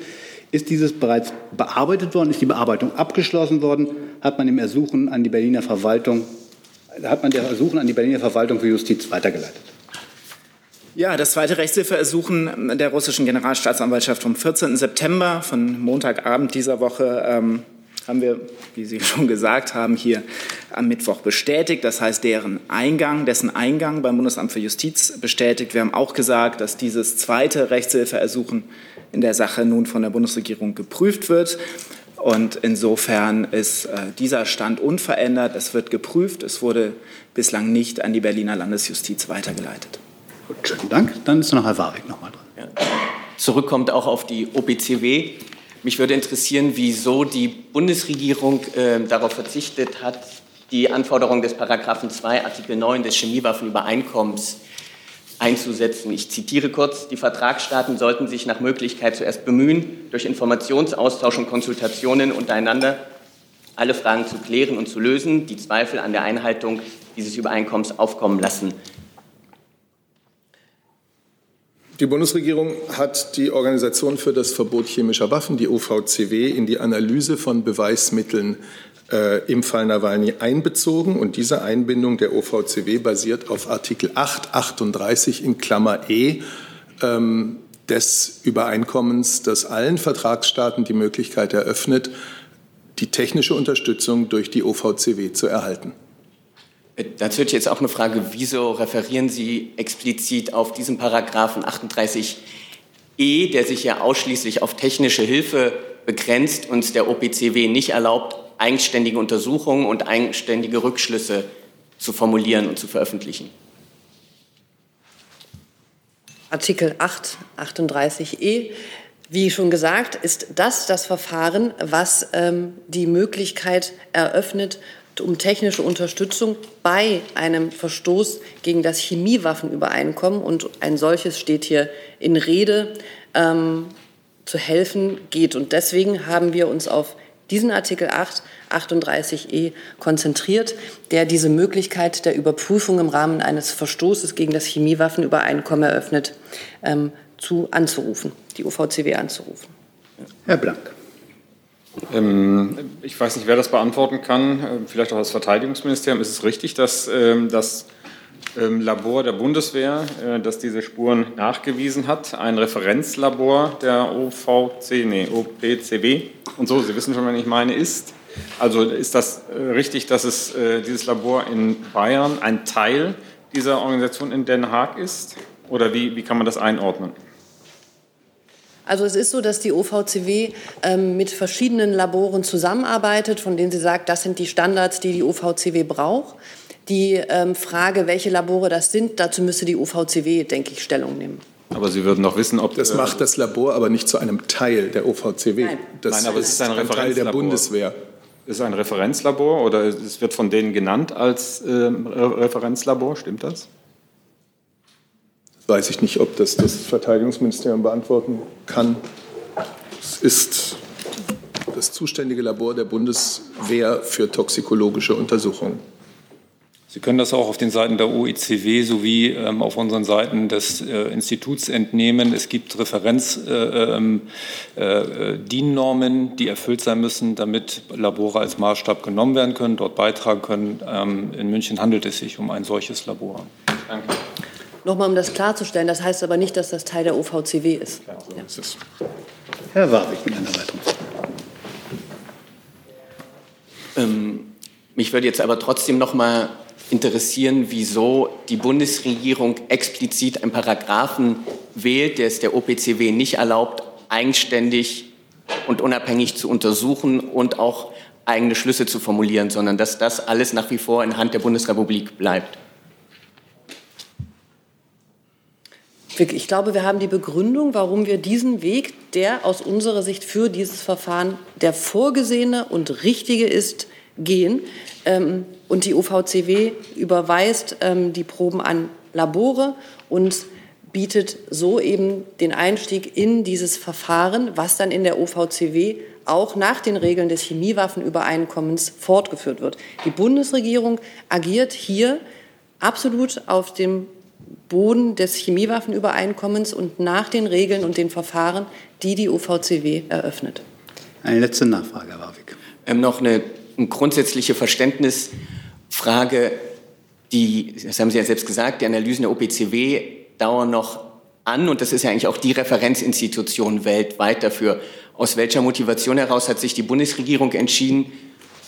Ist dieses bereits bearbeitet worden? Ist die Bearbeitung abgeschlossen worden? Hat man im Ersuchen an die Berliner Verwaltung, hat man der Ersuchen an die Berliner Verwaltung für Justiz weitergeleitet? Ja, das zweite Rechtshilfeersuchen der russischen Generalstaatsanwaltschaft vom 14. September, von Montagabend dieser Woche, ähm, haben wir, wie Sie [LAUGHS] schon gesagt haben, hier am Mittwoch bestätigt. Das heißt, deren Eingang, dessen Eingang beim Bundesamt für Justiz bestätigt. Wir haben auch gesagt, dass dieses zweite Rechtshilfeersuchen in der Sache nun von der Bundesregierung geprüft wird. Und insofern ist äh, dieser Stand unverändert. Es wird geprüft. Es wurde bislang nicht an die Berliner Landesjustiz weitergeleitet. Gut, schönen Dank. Dann ist noch Herr Warwick noch mal dran. Ja. Zurückkommt auch auf die OPCW. Mich würde interessieren, wieso die Bundesregierung äh, darauf verzichtet hat, die Anforderungen des Paragraphen 2 Artikel 9 des Chemiewaffenübereinkommens einzusetzen. Ich zitiere kurz, die Vertragsstaaten sollten sich nach Möglichkeit zuerst bemühen, durch Informationsaustausch und Konsultationen untereinander alle Fragen zu klären und zu lösen, die Zweifel an der Einhaltung dieses Übereinkommens aufkommen lassen. Die Bundesregierung hat die Organisation für das Verbot chemischer Waffen, die OVCW, in die Analyse von Beweismitteln im Fall Nawalny einbezogen. Und diese Einbindung der OVCW basiert auf Artikel 8, 38 in Klammer E ähm, des Übereinkommens, das allen Vertragsstaaten die Möglichkeit eröffnet, die technische Unterstützung durch die OVCW zu erhalten. Dazu hätte ich jetzt auch eine Frage, wieso referieren Sie explizit auf diesen Paragraphen 38e, der sich ja ausschließlich auf technische Hilfe begrenzt und der OPCW nicht erlaubt, eigenständige Untersuchungen und eigenständige Rückschlüsse zu formulieren und zu veröffentlichen? Artikel 8, 38e. Wie schon gesagt, ist das das Verfahren, was ähm, die Möglichkeit eröffnet, um technische Unterstützung bei einem Verstoß gegen das Chemiewaffenübereinkommen, und ein solches steht hier in Rede, ähm, zu helfen geht. Und deswegen haben wir uns auf diesen Artikel 8, 38e konzentriert, der diese Möglichkeit der Überprüfung im Rahmen eines Verstoßes gegen das Chemiewaffenübereinkommen eröffnet, ähm, zu anzurufen, die UVCW anzurufen. Herr Blank. Ähm, ich weiß nicht, wer das beantworten kann, äh, vielleicht auch das Verteidigungsministerium. Ist es richtig, dass ähm, das Labor der Bundeswehr, äh, das diese Spuren nachgewiesen hat, ein Referenzlabor der OVC, nee, OPCW und so, Sie wissen schon, was ich meine, ist? Also ist das äh, richtig, dass es dieses Labor in Bayern ein Teil dieser Organisation in Den Haag ist? Oder wie, wie kann man das einordnen? Also es ist so, dass die OVCW ähm, mit verschiedenen Laboren zusammenarbeitet, von denen sie sagt, das sind die Standards, die die OVCW braucht. Die ähm, Frage, welche Labore das sind, dazu müsste die OVCW, denke ich, Stellung nehmen. Aber Sie würden doch wissen, ob das macht das Labor aber nicht zu einem Teil der OVCW. Nein, das Nein aber es ist ein, ein Teil der Bundeswehr. Ist ein Referenzlabor oder es wird von denen genannt als äh, Referenzlabor, stimmt das? weiß ich nicht, ob das das Verteidigungsministerium beantworten kann. Es ist das zuständige Labor der Bundeswehr für toxikologische Untersuchungen. Sie können das auch auf den Seiten der OECW sowie ähm, auf unseren Seiten des äh, Instituts entnehmen. Es gibt Referenz-DIN-Normen, äh, äh, die erfüllt sein müssen, damit Labore als Maßstab genommen werden können, dort beitragen können. Ähm, in München handelt es sich um ein solches Labor. Danke. Nochmal, um das klarzustellen, das heißt aber nicht, dass das Teil der OVCW ist. Ja, so ist es. Herr Warwick mit einer weiteren Frage. Ähm, mich würde jetzt aber trotzdem noch mal interessieren, wieso die Bundesregierung explizit einen Paragraphen wählt, der es der OPCW nicht erlaubt, eigenständig und unabhängig zu untersuchen und auch eigene Schlüsse zu formulieren, sondern dass das alles nach wie vor in Hand der Bundesrepublik bleibt. Ich glaube, wir haben die Begründung, warum wir diesen Weg, der aus unserer Sicht für dieses Verfahren der vorgesehene und richtige ist, gehen. Ähm, und die UVCW überweist ähm, die Proben an Labore und bietet so eben den Einstieg in dieses Verfahren, was dann in der OVCW auch nach den Regeln des Chemiewaffenübereinkommens fortgeführt wird. Die Bundesregierung agiert hier absolut auf dem Boden des Chemiewaffenübereinkommens und nach den Regeln und den Verfahren, die die OVCW eröffnet. Eine letzte Nachfrage, Herr Warwick. Ähm, noch eine, eine grundsätzliche Verständnisfrage. Die, das haben Sie ja selbst gesagt, die Analysen der OPCW dauern noch an und das ist ja eigentlich auch die Referenzinstitution weltweit dafür. Aus welcher Motivation heraus hat sich die Bundesregierung entschieden,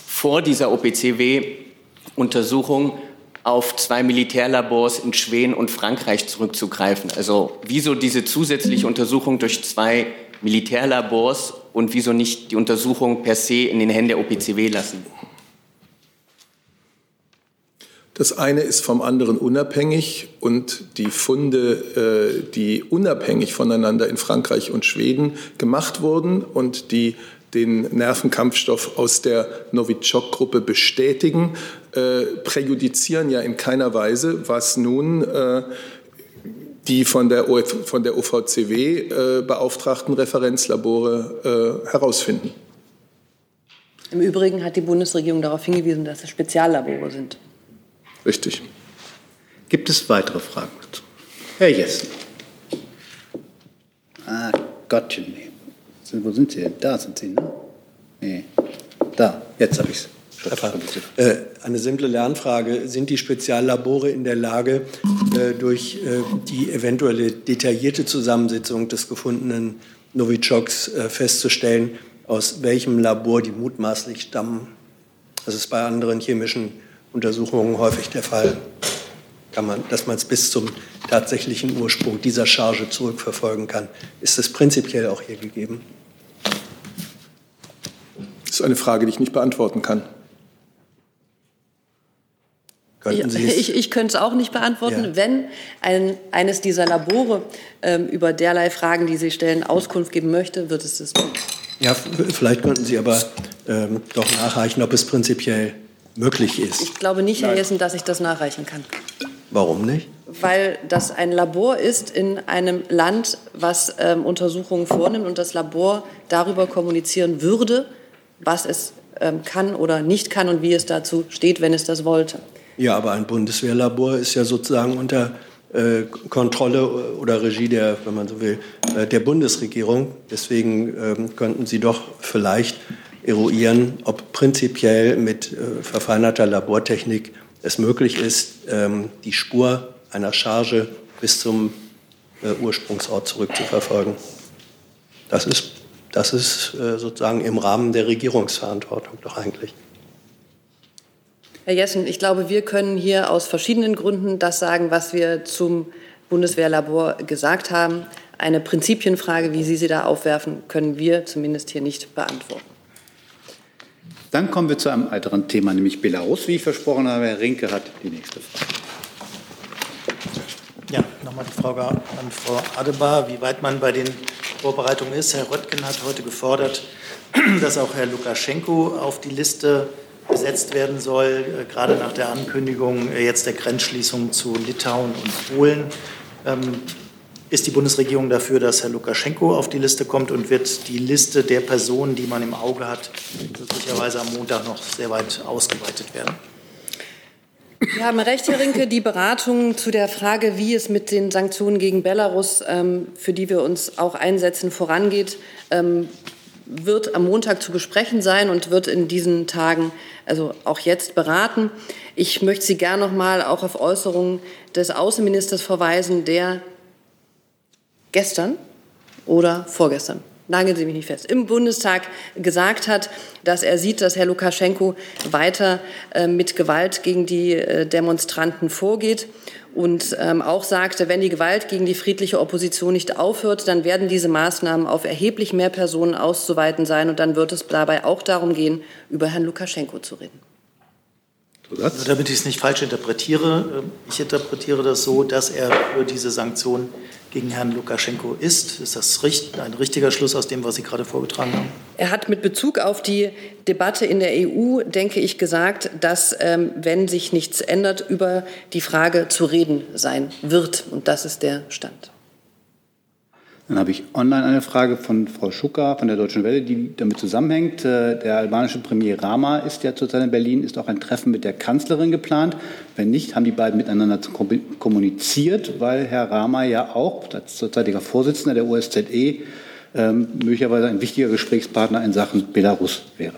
vor dieser OPCW-Untersuchung auf zwei Militärlabors in Schweden und Frankreich zurückzugreifen? Also wieso diese zusätzliche Untersuchung durch zwei Militärlabors und wieso nicht die Untersuchung per se in den Händen der OPCW lassen? Das eine ist vom anderen unabhängig und die Funde, äh, die unabhängig voneinander in Frankreich und Schweden gemacht wurden und die den Nervenkampfstoff aus der Novichok-Gruppe bestätigen, äh, präjudizieren ja in keiner Weise, was nun äh, die von der, OF, von der OVCW äh, beauftragten Referenzlabore äh, herausfinden. Im Übrigen hat die Bundesregierung darauf hingewiesen, dass es Speziallabore sind. Richtig. Gibt es weitere Fragen dazu? Herr Jessen. Ah, Gottchen. Wo sind Sie denn? Da sind Sie, ne? Nee. Da, jetzt habe ich es. Äh, eine simple Lernfrage. Sind die Speziallabore in der Lage, äh, durch äh, die eventuelle detaillierte Zusammensetzung des gefundenen Novichoks festzustellen, aus welchem Labor die mutmaßlich stammen? Das ist bei anderen chemischen Untersuchungen häufig der Fall, kann man, dass man es bis zum tatsächlichen Ursprung dieser Charge zurückverfolgen kann. Ist das prinzipiell auch hier gegeben? Das ist eine Frage, die ich nicht beantworten kann. Ja, [LAUGHS] ich, ich, könnte es auch nicht beantworten. Ja. Wenn ein, eines dieser Labore ähm, über derlei Fragen, die Sie stellen, Auskunft geben möchte, wird es das tun. Ja, vielleicht könnten Sie aber ähm, doch nachreichen, ob es prinzipiell möglich ist. Ich glaube nicht, Herr Jessen, dass ich das nachreichen kann. Warum nicht? Weil das ein Labor ist in einem Land, was ähm, Untersuchungen vornimmt und das Labor darüber kommunizieren würde, was es ähm, kann oder nicht kann und wie es dazu steht, wenn es das wollte. Ja, aber ein Bundeswehrlabor ist ja sozusagen unter äh, Kontrolle oder Regie der, wenn man so will, äh, der Bundesregierung. Deswegen ähm, könnten Sie doch vielleicht eruieren, ob prinzipiell mit äh, verfeinerter Labortechnik es möglich ist, ähm, die Spur einer Charge bis zum äh, Ursprungsort zurückzuverfolgen. Das ist das ist äh, sozusagen im Rahmen der Regierungsverantwortung doch eigentlich. Herr Jessen, ich glaube, wir können hier aus verschiedenen Gründen das sagen, was wir zum Bundeswehrlabor gesagt haben. Eine Prinzipienfrage, wie Sie sie da aufwerfen, können wir zumindest hier nicht beantworten. Dann kommen wir zu einem weiteren Thema, nämlich Belarus. Wie ich versprochen habe, Herr Rinke hat die nächste Frage. Ja, nochmal die Frage an Frau Adebar, wie weit man bei den Vorbereitungen ist. Herr Röttgen hat heute gefordert, [CLEARS THROAT] dass auch Herr Lukaschenko auf die Liste gesetzt werden soll, äh, gerade nach der Ankündigung äh, jetzt der Grenzschließung zu Litauen und Polen. Ähm, ist die Bundesregierung dafür, dass Herr Lukaschenko auf die Liste kommt und wird die Liste der Personen, die man im Auge hat, möglicherweise am Montag noch sehr weit ausgeweitet werden? Sie haben recht, Herr Rinke. Die Beratungen zu der Frage, wie es mit den Sanktionen gegen Belarus, ähm, für die wir uns auch einsetzen, vorangeht, ähm, wird am Montag zu besprechen sein und wird in diesen Tagen, also auch jetzt beraten. Ich möchte Sie gern noch mal auch auf Äußerungen des Außenministers verweisen, der gestern oder vorgestern nageln Sie mich nicht fest, im Bundestag gesagt hat, dass er sieht, dass Herr Lukaschenko weiter äh, mit Gewalt gegen die äh, Demonstranten vorgeht und ähm, auch sagte, wenn die Gewalt gegen die friedliche Opposition nicht aufhört, dann werden diese Maßnahmen auf erheblich mehr Personen auszuweiten sein. Und dann wird es dabei auch darum gehen, über Herrn Lukaschenko zu reden. Also, damit ich es nicht falsch interpretiere, äh, ich interpretiere das so, dass er für diese Sanktionen gegen Herrn Lukaschenko ist. Ist das ein richtiger Schluss aus dem, was Sie gerade vorgetragen haben? Er hat mit Bezug auf die Debatte in der EU, denke ich, gesagt, dass, ähm, wenn sich nichts ändert, über die Frage zu reden sein wird. Und das ist der Stand. Dann habe ich online eine Frage von Frau Schucker von der Deutschen Welle, die damit zusammenhängt. Äh, der albanische Premier Rama ist ja zurzeit in Berlin. Ist auch ein Treffen mit der Kanzlerin geplant? Wenn nicht, haben die beiden miteinander kommuniziert, weil Herr Rama ja auch als zurzeitiger Vorsitzender der OSZE ähm, möglicherweise ein wichtiger Gesprächspartner in Sachen Belarus wäre.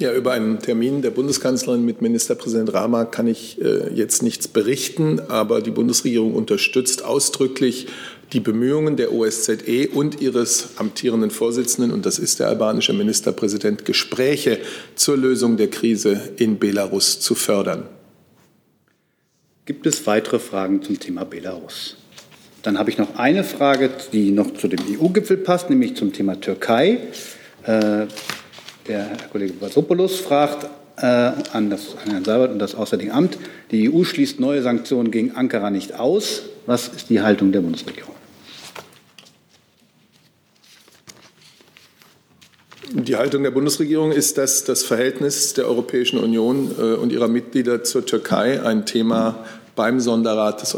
Ja, über einen Termin der Bundeskanzlerin mit Ministerpräsident Rama kann ich äh, jetzt nichts berichten, aber die Bundesregierung unterstützt ausdrücklich die Bemühungen der OSZE und ihres amtierenden Vorsitzenden, und das ist der albanische Ministerpräsident, Gespräche zur Lösung der Krise in Belarus zu fördern. Gibt es weitere Fragen zum Thema Belarus? Dann habe ich noch eine Frage, die noch zu dem EU-Gipfel passt, nämlich zum Thema Türkei. Äh, der Herr Kollege Vasopoulos fragt äh, an, das, an Herrn Seibert und das Auswärtige Amt, die EU schließt neue Sanktionen gegen Ankara nicht aus. Was ist die Haltung der Bundesregierung? Die Haltung der Bundesregierung ist, dass das Verhältnis der Europäischen Union äh, und ihrer Mitglieder zur Türkei ein Thema beim Sonderrat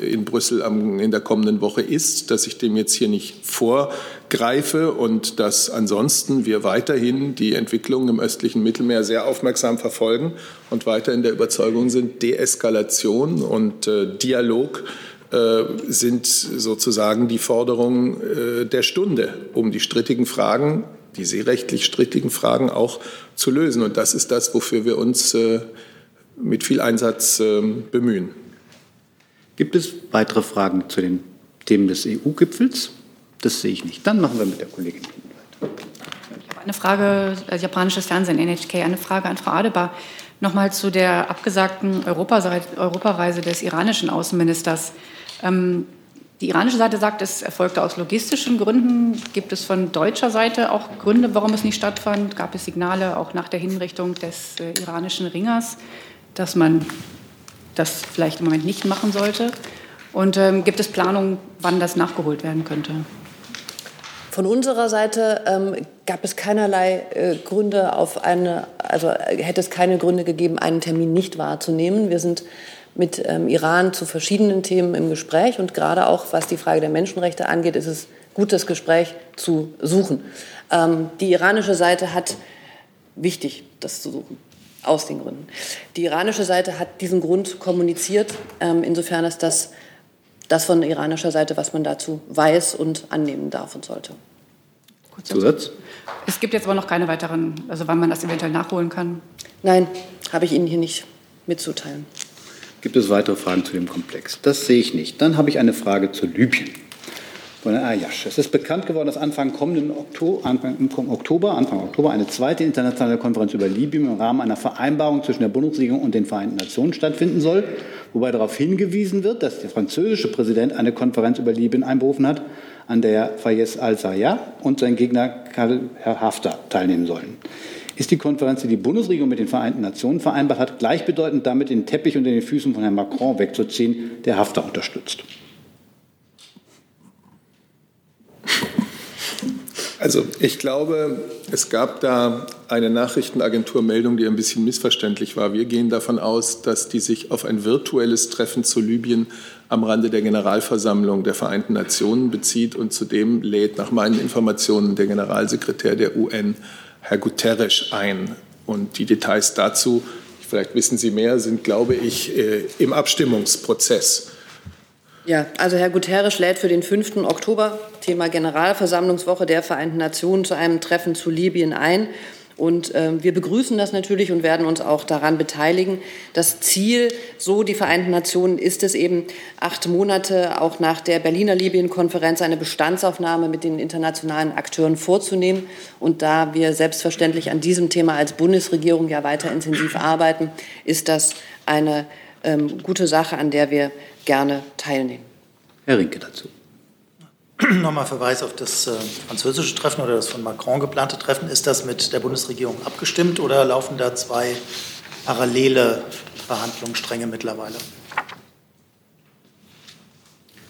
in Brüssel in der kommenden Woche ist, dass ich dem jetzt hier nicht vorgreife und dass ansonsten wir weiterhin die Entwicklungen im östlichen Mittelmeer sehr aufmerksam verfolgen und weiter in der Überzeugung sind, Deeskalation und äh, Dialog sind sozusagen die Forderungen äh, der Stunde, um die strittigen Fragen, die seerechtlich strittigen Fragen auch zu lösen. Und das ist das, wofür wir uns äh, mit viel Einsatz bemühen. Gibt es weitere Fragen zu den Themen des EU-Gipfels? Das sehe ich nicht. Dann machen wir mit der Kollegin weiter. Ich habe eine Frage, japanisches Fernsehen, NHK, eine Frage an Frau Adebar. Nochmal zu der abgesagten Europareise des iranischen Außenministers. Ähm, die iranische Seite sagt, es erfolgte aus logistischen Gründen. Gibt es von deutscher Seite auch Gründe, warum es nicht stattfand? Gab es Signale auch nach der Hinrichtung des äh, iranischen Ringers, dass man das vielleicht im Moment nicht machen sollte? Und ähm, gibt es Planungen, wann das nachgeholt werden könnte? Von unserer Seite ähm, gab es keinerlei äh, Gründe auf eine, also äh, hätte es keine Gründe gegeben, einen Termin nicht wahrzunehmen. Wir sind mit ähm, Iran zu verschiedenen Themen im Gespräch. Und gerade auch was die Frage der Menschenrechte angeht, ist es gut, das Gespräch zu suchen. Ähm, die iranische Seite hat, wichtig, das zu suchen, aus den Gründen. Die iranische Seite hat diesen Grund kommuniziert. Ähm, insofern ist das das von iranischer Seite, was man dazu weiß und annehmen darf und sollte. Zusatz? Es gibt jetzt aber noch keine weiteren, also wann man das eventuell nachholen kann. Nein, habe ich Ihnen hier nicht mitzuteilen. Gibt es weitere Fragen zu dem Komplex? Das sehe ich nicht. Dann habe ich eine Frage zu Libyen. Von Herrn Ayash. Es ist bekannt geworden, dass Anfang kommenden Oktober, Anfang Oktober, Anfang Oktober eine zweite internationale Konferenz über Libyen im Rahmen einer Vereinbarung zwischen der Bundesregierung und den Vereinten Nationen stattfinden soll, wobei darauf hingewiesen wird, dass der französische Präsident eine Konferenz über Libyen einberufen hat, an der Fayez al-Sayah und sein Gegner Herr Haftar teilnehmen sollen ist die Konferenz, die die Bundesregierung mit den Vereinten Nationen vereinbart hat, gleichbedeutend damit, den Teppich unter den Füßen von Herrn Macron wegzuziehen, der Haftar unterstützt. Also ich glaube, es gab da eine Nachrichtenagenturmeldung, die ein bisschen missverständlich war. Wir gehen davon aus, dass die sich auf ein virtuelles Treffen zu Libyen am Rande der Generalversammlung der Vereinten Nationen bezieht und zudem lädt nach meinen Informationen der Generalsekretär der UN Herr Guterres ein. Und die Details dazu, vielleicht wissen Sie mehr, sind, glaube ich, äh, im Abstimmungsprozess. Ja, also Herr Guterres lädt für den 5. Oktober, Thema Generalversammlungswoche der Vereinten Nationen, zu einem Treffen zu Libyen ein. Und äh, wir begrüßen das natürlich und werden uns auch daran beteiligen. Das Ziel, so die Vereinten Nationen, ist es eben, acht Monate auch nach der Berliner Libyen-Konferenz eine Bestandsaufnahme mit den internationalen Akteuren vorzunehmen. Und da wir selbstverständlich an diesem Thema als Bundesregierung ja weiter intensiv arbeiten, ist das eine ähm, gute Sache, an der wir gerne teilnehmen. Herr Rinke dazu. [CLEARS THROAT] Nochmal Verweis auf das äh, französische Treffen oder das von Macron geplante Treffen. Ist das mit der Bundesregierung abgestimmt oder laufen da zwei parallele Verhandlungsstränge mittlerweile?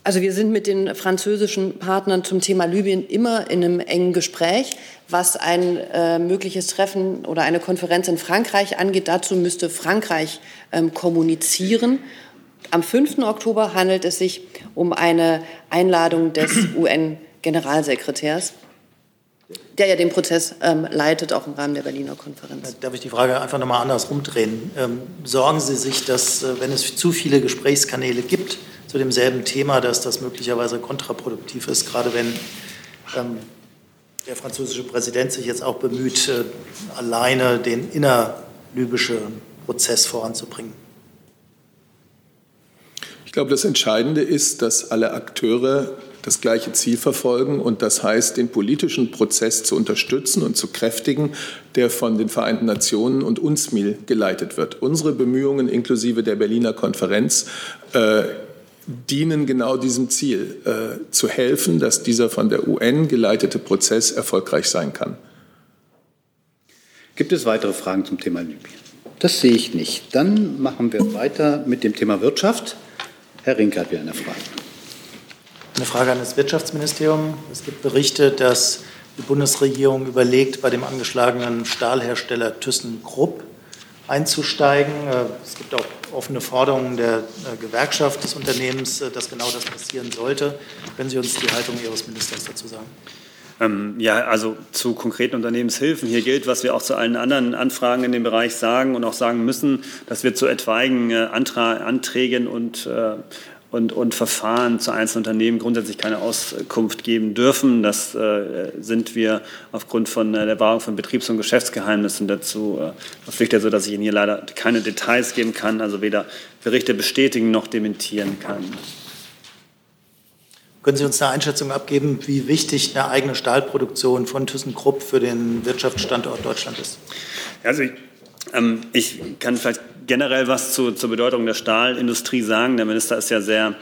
Also wir sind mit den französischen Partnern zum Thema Libyen immer in einem engen Gespräch. Was ein äh, mögliches Treffen oder eine Konferenz in Frankreich angeht, dazu müsste Frankreich ähm, kommunizieren. Am 5. Oktober handelt es sich um eine Einladung des [CLEARS THROAT] UN-Generalsekretärs, der ja den Prozess ähm, leitet, auch im Rahmen der Berliner Konferenz. Darf ich die Frage einfach nochmal anders rumdrehen? Ähm, sorgen Sie sich, dass, äh, wenn es zu viele Gesprächskanäle gibt zu demselben Thema, dass das möglicherweise kontraproduktiv ist, gerade wenn ähm, der französische Präsident sich jetzt auch bemüht, äh, alleine den innerlibyschen Prozess voranzubringen? Ich glaube, das Entscheidende ist, dass alle Akteure das gleiche Ziel verfolgen und das heißt, den politischen Prozess zu unterstützen und zu kräftigen, der von den Vereinten Nationen und UNSMIL geleitet wird. Unsere Bemühungen inklusive der Berliner Konferenz äh, dienen genau diesem Ziel, äh, zu helfen, dass dieser von der UN geleitete Prozess erfolgreich sein kann. Gibt es weitere Fragen zum Thema Libyen? Das sehe ich nicht. Dann machen wir weiter mit dem Thema Wirtschaft. Herr Rinke hat wieder eine Frage. Eine Frage an das Wirtschaftsministerium. Es gibt Berichte, dass die Bundesregierung überlegt, bei dem angeschlagenen Stahlhersteller ThyssenKrupp einzusteigen. Äh, es gibt auch offene Forderungen der äh, Gewerkschaft des Unternehmens, äh, dass genau das passieren sollte. Können Sie uns die Haltung Ihres Ministers dazu sagen? Ähm, ja, also zu konkreten Unternehmenshilfen. Hier gilt, was wir auch zu allen anderen Anfragen in dem Bereich sagen und auch sagen müssen, dass wir zu etwaigen äh, Anträgen und äh, und, und Verfahren zu einzelnen Unternehmen grundsätzlich keine Auskunft geben dürfen. Das äh, sind wir aufgrund von äh, der Wahrung von Betriebs- und Geschäftsgeheimnissen dazu äh, verpflichtet, sodass ich Ihnen hier leider keine Details geben kann, also weder Berichte bestätigen noch dementieren kann. Können Sie uns eine Einschätzung abgeben, wie wichtig eine eigene Stahlproduktion von ThyssenKrupp für den Wirtschaftsstandort Deutschland ist? Also ich, ähm, ich kann vielleicht generell was zu, zur Bedeutung der Stahlindustrie sagen. Der Minister ist ja sehr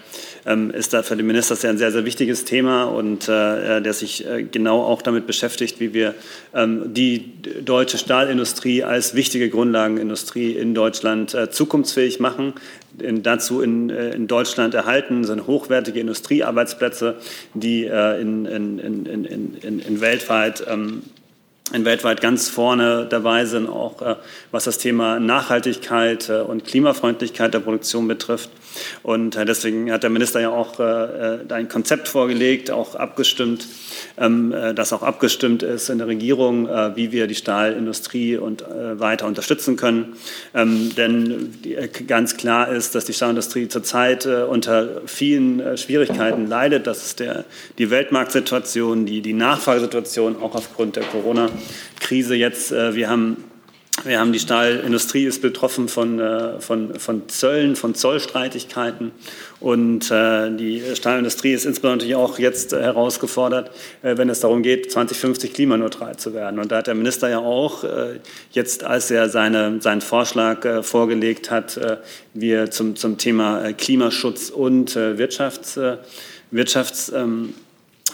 ähm, ist da für den Minister ist ja ein sehr, sehr wichtiges Thema und äh, der sich äh, genau auch damit beschäftigt, wie wir ähm, die deutsche Stahlindustrie als wichtige Grundlagenindustrie in Deutschland äh, zukunftsfähig machen. In, dazu in, äh, in, Deutschland erhalten sind hochwertige Industriearbeitsplätze, die äh, in, in, weltweit ähm, in weltweit ganz vorne dabei sind, auch äh, was das Thema Nachhaltigkeit äh, und Klimafreundlichkeit der Produktion betrifft. Und äh, deswegen hat der Minister ja auch äh, ein Konzept vorgelegt, auch abgestimmt, ähm, äh, das auch abgestimmt ist in der Regierung, äh, wie wir die Stahlindustrie und weiter unterstützen können. Ähm, denn ganz klar ist, dass die Stahlindustrie zurzeit unter vielen Schwierigkeiten leidet. Das ist der, die Weltmarktsituation, die, die Nachfragesituation, auch aufgrund der Corona-Krise jetzt. Wir haben wir haben die Stahlindustrie ist betroffen von, äh, von, von Zöllen, von Zollstreitigkeiten. Und äh, die Stahlindustrie ist insbesondere auch jetzt äh, herausgefordert, wenn es darum geht, 2050 klimaneutral zu werden. Und da hat der Minister ja auch jetzt, als er seine, seinen Vorschlag vorgelegt hat, wir zum, zum Thema Klimaschutz und Wirtschafts, Wirtschafts ähm,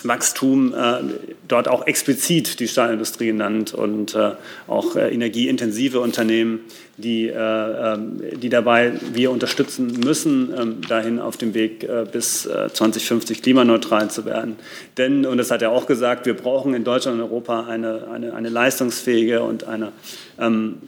Wachstum äh, dort auch explizit die Stahlindustrie genannt und äh, auch äh, energieintensive Unternehmen, die, äh, ähm, die dabei wir unterstützen müssen, ähm, dahin auf dem Weg äh, bis 2050 äh, klimaneutral zu werden. Denn, und das hat er auch gesagt, wir brauchen in Deutschland und Europa eine, eine, eine leistungsfähige und eine ähm,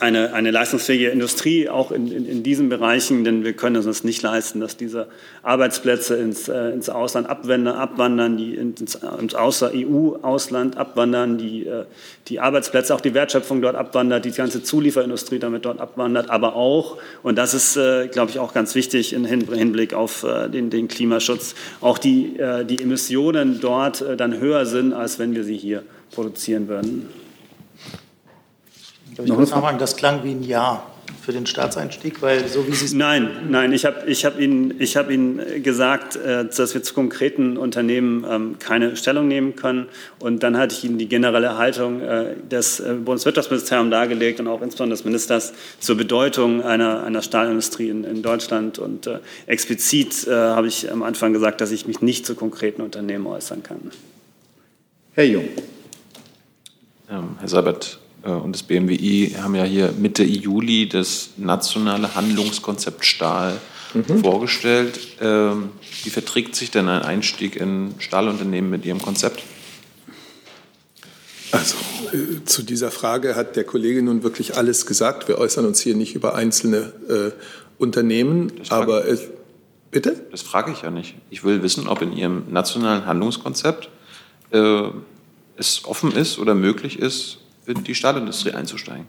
eine, eine leistungsfähige Industrie auch in, in, in, diesen Bereichen, denn wir können es uns nicht leisten, dass diese Arbeitsplätze ins, äh, ins Ausland abwandern, abwandern die ins, ins Außer-EU-Ausland abwandern, die, äh, die Arbeitsplätze, auch die Wertschöpfung dort abwandert, die ganze Zulieferindustrie damit dort abwandert, aber auch, und das ist, äh, glaube ich, auch ganz wichtig im Hinblick auf äh, den, den, Klimaschutz, auch die, äh, die Emissionen dort äh, dann höher sind, als wenn wir sie hier produzieren würden. Ich muss nachfragen, das klang wie ein Ja. für den Staatseinstieg? Weil so wie Sie es Nein, nein, ich habe ich hab Ihnen, ich hab Ihnen gesagt, äh, dass wir zu konkreten Unternehmen ähm, keine Stellung nehmen können. Und dann hatte ich Ihnen die generelle Haltung äh, des äh, Bundeswirtschaftsministeriums dargelegt und auch insbesondere des Ministers zur Bedeutung einer, einer Stahlindustrie in, in Deutschland. Und äh, explizit äh, habe ich am Anfang gesagt, dass ich mich nicht zu konkreten Unternehmen äußern kann. Herr Jung. Ähm, Herr äh, und das BMWI haben ja hier Mitte Juli das nationale Handlungskonzept Stahl Mhm. vorgestellt. Ähm, Wie verträgt sich denn ein Einstieg in Stahlunternehmen mit Ihrem Konzept? Also äh, zu dieser Frage hat der Kollege nun wirklich alles gesagt. Wir äußern uns hier nicht über einzelne äh, Unternehmen, aber es, bitte? Das frage ich ja nicht. Ich will wissen, ob in Ihrem nationalen Handlungskonzept äh, es offen ist oder möglich ist, in die Stahlindustrie einzusteigen.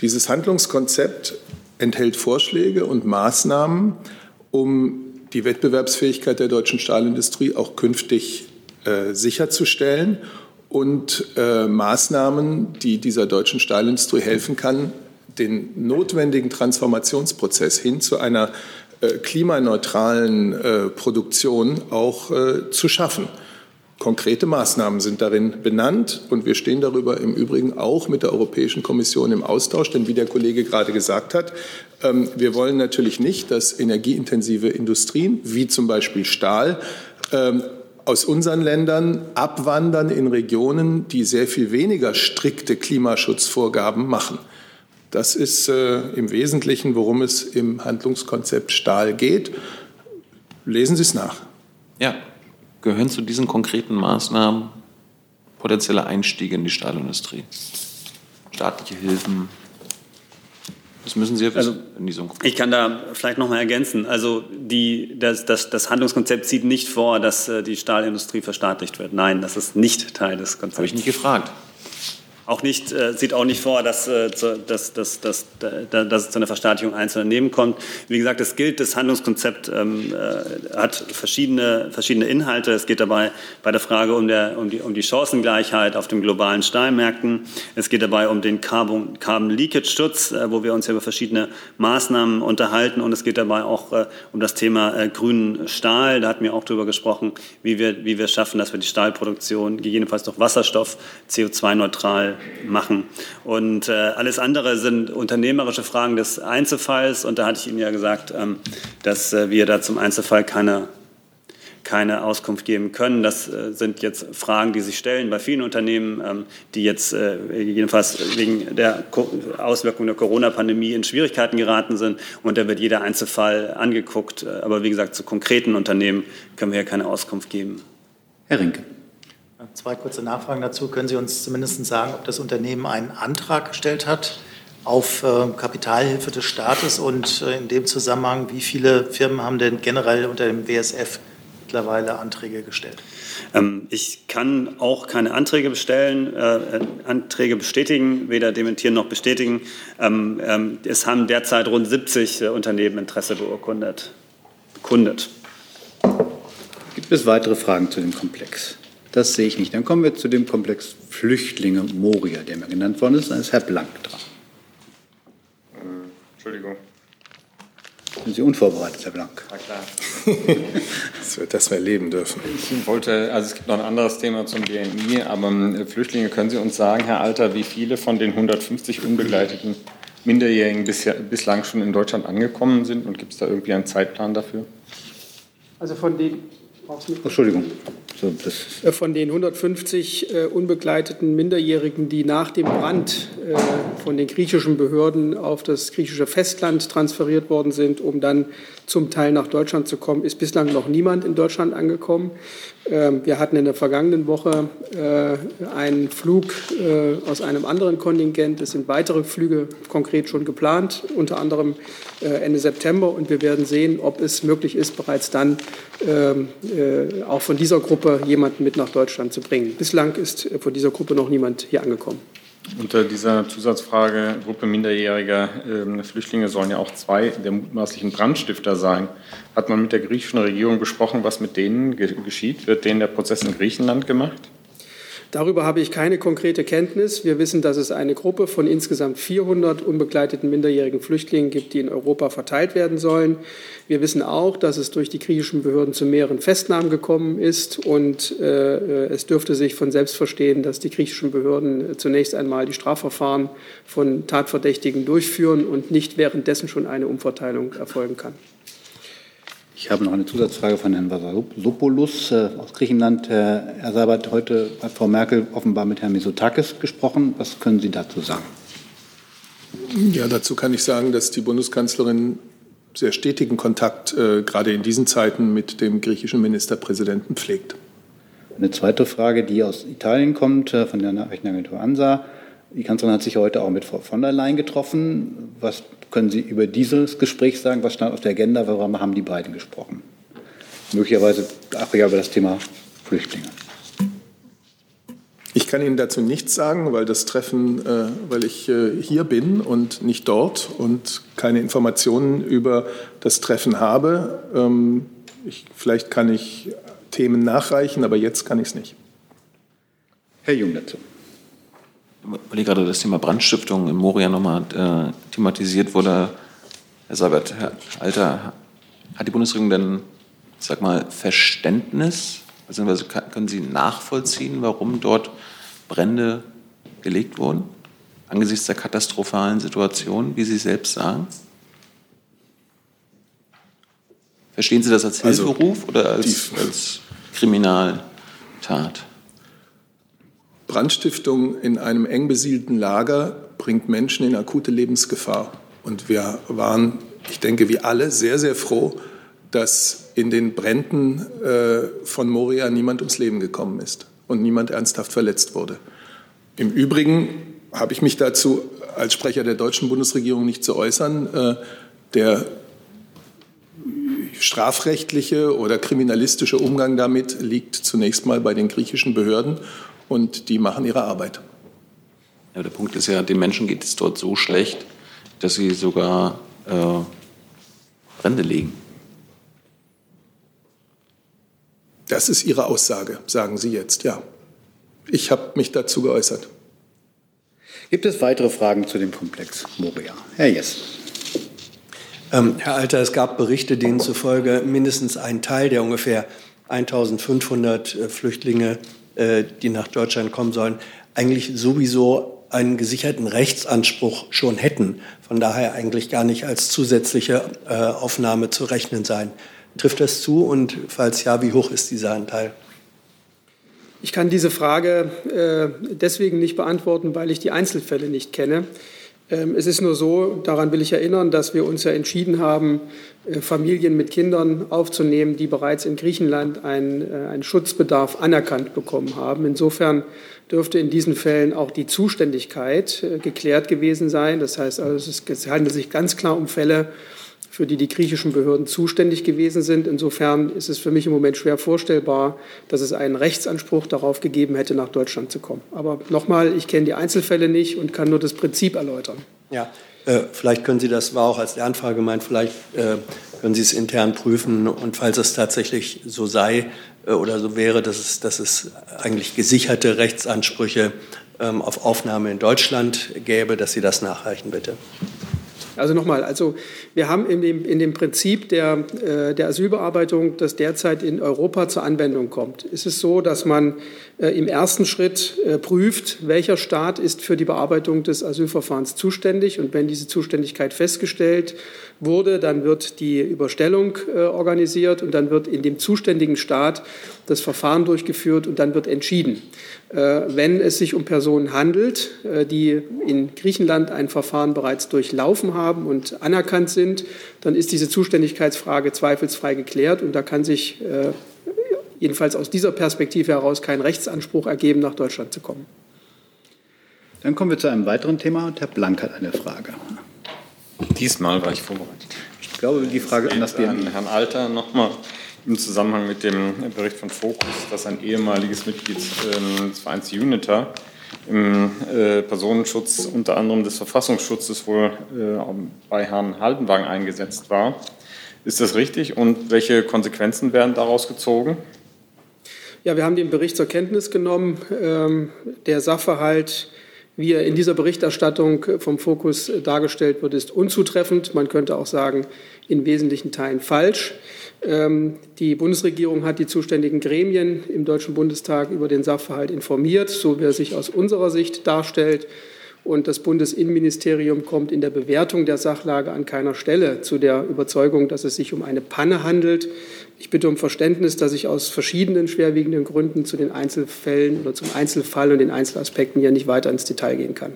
Dieses Handlungskonzept enthält Vorschläge und Maßnahmen, um die Wettbewerbsfähigkeit der deutschen Stahlindustrie auch künftig äh, sicherzustellen und äh, Maßnahmen, die dieser deutschen Stahlindustrie helfen kann, den notwendigen Transformationsprozess hin zu einer äh, klimaneutralen äh, Produktion auch äh, zu schaffen. Konkrete Maßnahmen sind darin benannt und wir stehen darüber im Übrigen auch mit der Europäischen Kommission im Austausch, denn wie der Kollege gerade gesagt hat, ähm, wir wollen natürlich nicht, dass energieintensive Industrien wie zum Beispiel Stahl ähm, aus unseren Ländern abwandern in Regionen, die sehr viel weniger strikte Klimaschutzvorgaben machen. Das ist äh, im Wesentlichen, worum es im Handlungskonzept Stahl geht. Lesen Sie es nach. Ja, gehören zu diesen konkreten Maßnahmen potenzielle Einstiege in die Stahlindustrie? Staatliche Hilfen? Das müssen Sie ja wissen. diesem Ich kann da vielleicht noch mal ergänzen. Also die, das, das, das Handlungskonzept sieht nicht vor, dass äh, die Stahlindustrie verstaatlicht wird. Nein, das ist nicht Teil des Konzepts. Habe ich nicht gefragt. Auch nicht, äh, sieht auch nicht vor, dass, äh, zu, dass, dass, dass, da- dass es zu einer Verstaatlichung einzelner Unternehmen kommt. Wie gesagt, es gilt, das Handlungskonzept ähm, äh, hat verschiedene, verschiedene Inhalte. Es geht dabei bei der Frage um, der, um, die, um die Chancengleichheit auf den globalen Stahlmärkten. Es geht dabei um den Carbon, Carbon Leakage Schutz, äh, wo wir uns ja über verschiedene Maßnahmen unterhalten. Und es geht dabei auch äh, um das Thema äh, grünen Stahl. Da hatten wir auch darüber gesprochen, wie wir, wie wir schaffen, dass wir die Stahlproduktion gegebenenfalls durch Wasserstoff CO2-neutral machen. Und äh, alles andere sind unternehmerische Fragen des Einzelfalls. Und da hatte ich Ihnen ja gesagt, ähm, dass äh, wir da zum Einzelfall keine, keine Auskunft geben können. Das äh, sind jetzt Fragen, die sich stellen bei vielen Unternehmen, ähm, die jetzt äh, jedenfalls wegen der Auswirkungen der Corona-Pandemie in Schwierigkeiten geraten sind. Und da wird jeder Einzelfall angeguckt. Äh, Aber wie gesagt, zu konkreten Unternehmen können wir hier keine Auskunft geben. Herr Rinke. Zwei kurze Nachfragen dazu. Können Sie uns zumindest sagen, ob das Unternehmen einen Antrag gestellt hat auf äh, Kapitalhilfe des Staates und äh, in dem Zusammenhang, wie viele Firmen haben denn generell unter dem WSF mittlerweile Anträge gestellt? Ähm, Ich kann auch keine Anträge bestellen, äh, Anträge bestätigen, weder dementieren noch bestätigen. Ähm, ähm, Es haben derzeit rund 70 äh, Unternehmen Interesse beurkundet, bekundet. Gibt es weitere Fragen zu dem Komplex? Das sehe ich nicht. Dann kommen wir zu dem Komplex Flüchtlinge Moria, der mir genannt worden ist. Da ist Herr Blank dran. Entschuldigung. Sind Sie unvorbereitet, Herr Blank? Na klar. [LAUGHS] Das wird das wir erleben dürfen. Ich wollte, also es gibt noch ein anderes Thema zum BMI, aber ähm, Flüchtlinge, können Sie uns sagen, Herr Alter, wie viele von den 150 unbegleiteten Minderjährigen bisher, bislang schon in Deutschland angekommen sind und gibt es da irgendwie einen Zeitplan dafür? Also von den? Entschuldigung. So, das Äh, Von den 150 äh, unbegleiteten Minderjährigen, die nach dem Brand äh, von den griechischen Behörden auf das griechische Festland transferiert worden sind, um dann zum Teil nach Deutschland zu kommen, ist bislang noch niemand in Deutschland angekommen. Ähm, Wir hatten in der vergangenen Woche äh, einen Flug äh, aus einem anderen Kontingent. Es sind weitere Flüge konkret schon geplant, unter anderem äh, Ende September. Und wir werden sehen, ob es möglich ist, bereits dann ähm, äh, auch von dieser Gruppe jemanden mit nach Deutschland zu bringen. Bislang ist von dieser Gruppe noch niemand hier angekommen. Unter dieser Zusatzfrage Gruppe minderjähriger ähm, Flüchtlinge sollen ja auch zwei der mutmaßlichen Brandstifter sein. Hat man mit der griechischen Regierung besprochen, was mit denen ge geschieht? Wird denen der Prozess in Griechenland gemacht? Darüber habe ich keine konkrete Kenntnis. Wir wissen, dass es eine Gruppe von insgesamt 400 unbegleiteten minderjährigen Flüchtlingen gibt, die in Europa verteilt werden sollen. Wir wissen auch, dass es durch die griechischen Behörden zu mehreren Festnahmen gekommen ist. Und äh, es dürfte sich von selbst verstehen, dass die griechischen Behörden zunächst einmal die Strafverfahren von Tatverdächtigen durchführen und nicht währenddessen schon eine Umverteilung erfolgen kann. Ich habe noch eine Zusatzfrage von Herrn Vasopoulos äh, aus Griechenland. Herr Sabat, heute hat Frau Merkel offenbar mit Herrn Mitsotakis gesprochen. Was können Sie dazu sagen? Ja, dazu kann ich sagen, dass die Bundeskanzlerin sehr stetigen Kontakt äh, gerade in diesen Zeiten mit dem griechischen Ministerpräsidenten pflegt. Eine zweite Frage, die aus Italien kommt, äh, von der Nachrichtenagentur ANSA. Die Kanzlerin hat sich heute auch mit Frau von der Leyen getroffen. Was können Sie über dieses Gespräch sagen? Was stand auf der Agenda? Worüber haben die beiden gesprochen? Möglicherweise auch ja über das Thema Flüchtlinge. Ich kann Ihnen dazu nichts sagen, weil das Treffen, äh, weil ich äh, hier bin und nicht dort und keine Informationen über das Treffen habe. Ähm, ich, vielleicht kann ich Themen nachreichen, aber jetzt kann ich es nicht. Herr Jung dazu weil gerade das Thema Brandstiftung in Moria nochmal äh, thematisiert wurde. Herr Sabat, Herr Alter, hat die Bundesregierung denn, sag mal, Verständnis? Also können Sie nachvollziehen, warum dort Brände gelegt wurden? Angesichts der katastrophalen Situation, wie Sie selbst sagen? Verstehen Sie das als also Hilferuf also, oder als, als Kriminaltat? Brandstiftung in einem eng besiedelten Lager bringt Menschen in akute Lebensgefahr. Und wir waren, ich denke, wie alle sehr, sehr froh, dass in den Bränden äh, von Moria niemand ums Leben gekommen ist und niemand ernsthaft verletzt wurde. Im Übrigen habe ich mich dazu als Sprecher der deutschen Bundesregierung nicht zu äußern. Äh, der strafrechtliche oder kriminalistische Umgang damit liegt zunächst mal bei den griechischen Behörden und die machen ihre Arbeit. Ja, der Punkt ist ja, den Menschen geht es dort so schlecht, dass sie sogar äh, Brände legen. Das ist Ihre Aussage, sagen Sie jetzt, ja. Ich habe mich dazu geäußert. Gibt es weitere Fragen zu dem Komplex Moria? Herr Jess. Ähm, Herr Alter, es gab Berichte, denen zufolge mindestens ein Teil der ungefähr 1500 äh, Flüchtlinge äh, die nach Deutschland kommen sollen, eigentlich sowieso einen gesicherten Rechtsanspruch schon hätten. Von daher eigentlich gar nicht als zusätzliche äh, Aufnahme zu rechnen sein. Trifft das zu und falls ja, wie hoch ist dieser Anteil? Ich kann diese Frage äh, deswegen nicht beantworten, weil ich die Einzelfälle nicht kenne. Ähm, es ist nur so, daran will ich erinnern, dass wir uns ja entschieden haben, äh, Familien mit Kindern aufzunehmen, die bereits in Griechenland einen, äh, einen Schutzbedarf anerkannt bekommen haben. Insofern dürfte in diesen Fällen auch die Zuständigkeit äh, geklärt gewesen sein. Das heißt also, es handelt sich ganz klar um Fälle, für die die griechischen Behörden zuständig gewesen sind. Insofern ist es für mich im Moment schwer vorstellbar, dass es einen Rechtsanspruch darauf gegeben hätte, nach Deutschland zu kommen. Aber nochmal, ich kenne die Einzelfälle nicht und kann nur das Prinzip erläutern. Ja, äh, vielleicht können Sie, das war auch als Lernfrage gemeint, vielleicht äh, können Sie es intern prüfen und falls es tatsächlich so sei äh, oder so wäre, dass es, dass es eigentlich gesicherte Rechtsansprüche ähm, auf Aufnahme in Deutschland gäbe, dass Sie das nachreichen, bitte. Also nochmal, also wir haben in dem, in dem Prinzip der, äh, der Asylbearbeitung, das derzeit in Europa zur Anwendung kommt, ist es so, dass man äh, im ersten Schritt äh, prüft, welcher Staat ist für die Bearbeitung des Asylverfahrens zuständig. Und wenn diese Zuständigkeit festgestellt wurde, dann wird die Überstellung äh, organisiert und dann wird in dem zuständigen Staat das Verfahren durchgeführt und dann wird entschieden. Äh, wenn es sich um Personen handelt, äh, die in Griechenland ein Verfahren bereits durchlaufen haben und anerkannt sind, dann ist diese Zuständigkeitsfrage zweifelsfrei geklärt und da kann sich jedenfalls aus dieser Perspektive heraus kein Rechtsanspruch ergeben, nach Deutschland zu kommen. Dann kommen wir zu einem weiteren Thema und Herr Blank hat eine Frage. Diesmal war ich vorbereitet. Ich glaube, die Frage an das BMI. Herrn Alter nochmal im Zusammenhang mit dem Bericht von Focus, dass ein ehemaliges Mitglied ähm, des Vereins UNITA im äh, Personenschutz unter anderem des Verfassungsschutzes wohl äh, bei Herrn Haldenwagen eingesetzt war. Ist das richtig und welche Konsequenzen werden daraus gezogen? Ja, wir haben den Bericht zur Kenntnis genommen. Ähm, der Sachverhalt, wie er in dieser Berichterstattung vom Fokus dargestellt wird, ist unzutreffend. Man könnte auch sagen, in wesentlichen Teilen falsch. Ähm, die Bundesregierung hat die zuständigen Gremien im Deutschen Bundestag über den Sachverhalt informiert, so wie er sich aus unserer Sicht darstellt. Und das Bundesinnenministerium kommt in der Bewertung der Sachlage an keiner Stelle zu der Überzeugung, dass es sich um eine Panne handelt. Ich bitte um Verständnis, dass ich aus verschiedenen schwerwiegenden Gründen zu den Einzelfällen oder zum Einzelfall und den Einzelaspekten hier nicht weiter ins Detail gehen kann.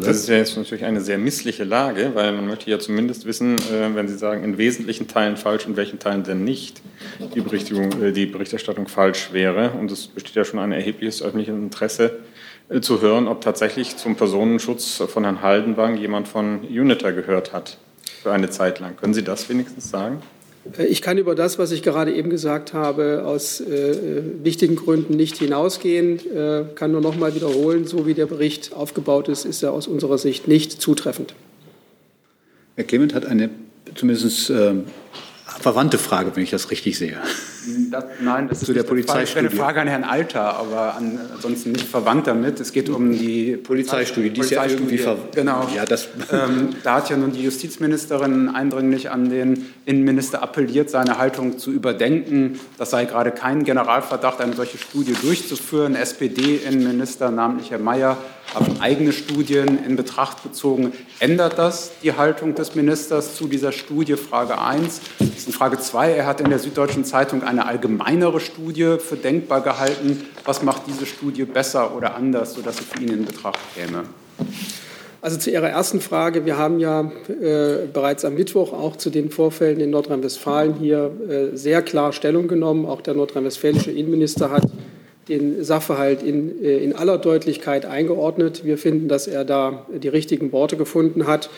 Das ist ja jetzt natürlich eine sehr missliche Lage, weil man möchte ja zumindest wissen, äh, wenn Sie sagen, in wesentlichen Teilen falsch, in welchen Teilen denn nicht die, äh, die Berichterstattung falsch wäre. Und es besteht ja schon ein erhebliches öffentliches Interesse äh, zu hören, ob tatsächlich zum Personenschutz von Herrn Haldenwang jemand von UNITA gehört hat für eine Zeit lang. Können Sie das wenigstens sagen? Äh, ich kann über das, was ich gerade eben gesagt habe, aus äh, wichtigen Gründen nicht hinausgehen. Äh, kann nur noch mal wiederholen, so wie der Bericht aufgebaut ist, ist er aus unserer Sicht nicht zutreffend. Herr Clement hat eine zumindest äh, verwandte Frage, wenn ich das richtig sehe. Das, nein, das Zu ist der Polizeistudie. eine Frage an Herrn Alter, aber an, ansonsten nicht verwandt damit. Es geht um die Polizeistudie, die ist ja irgendwie ver Genau. Ja, das ähm, da hat ja nun die Justizministerin eindringlich an den Innenminister appelliert, seine Haltung zu überdenken. Das sei gerade kein Generalverdacht, eine solche Studie durchzuführen. SPD-Innenminister, namentlich Herr Mayer, haben eigene Studien in Betracht gezogen. Ändert das die Haltung des Ministers zu dieser Studie? Frage 1. Frage 2. Er hat in der Süddeutschen Zeitung eine allgemeinere Studie für denkbar gehalten. Was macht diese Studie besser oder anders, sodass sie für ihn in Betracht käme? Also zu Ihrer ersten Frage. Wir haben ja äh, bereits am Mittwoch auch zu den Vorfällen in Nordrhein-Westfalen hier äh, sehr klar Stellung genommen. Auch der nordrhein-westfälische Innenminister hat den Sachverhalt in, äh, in aller Deutlichkeit eingeordnet. Wir finden, dass er da die richtigen Worte gefunden hat.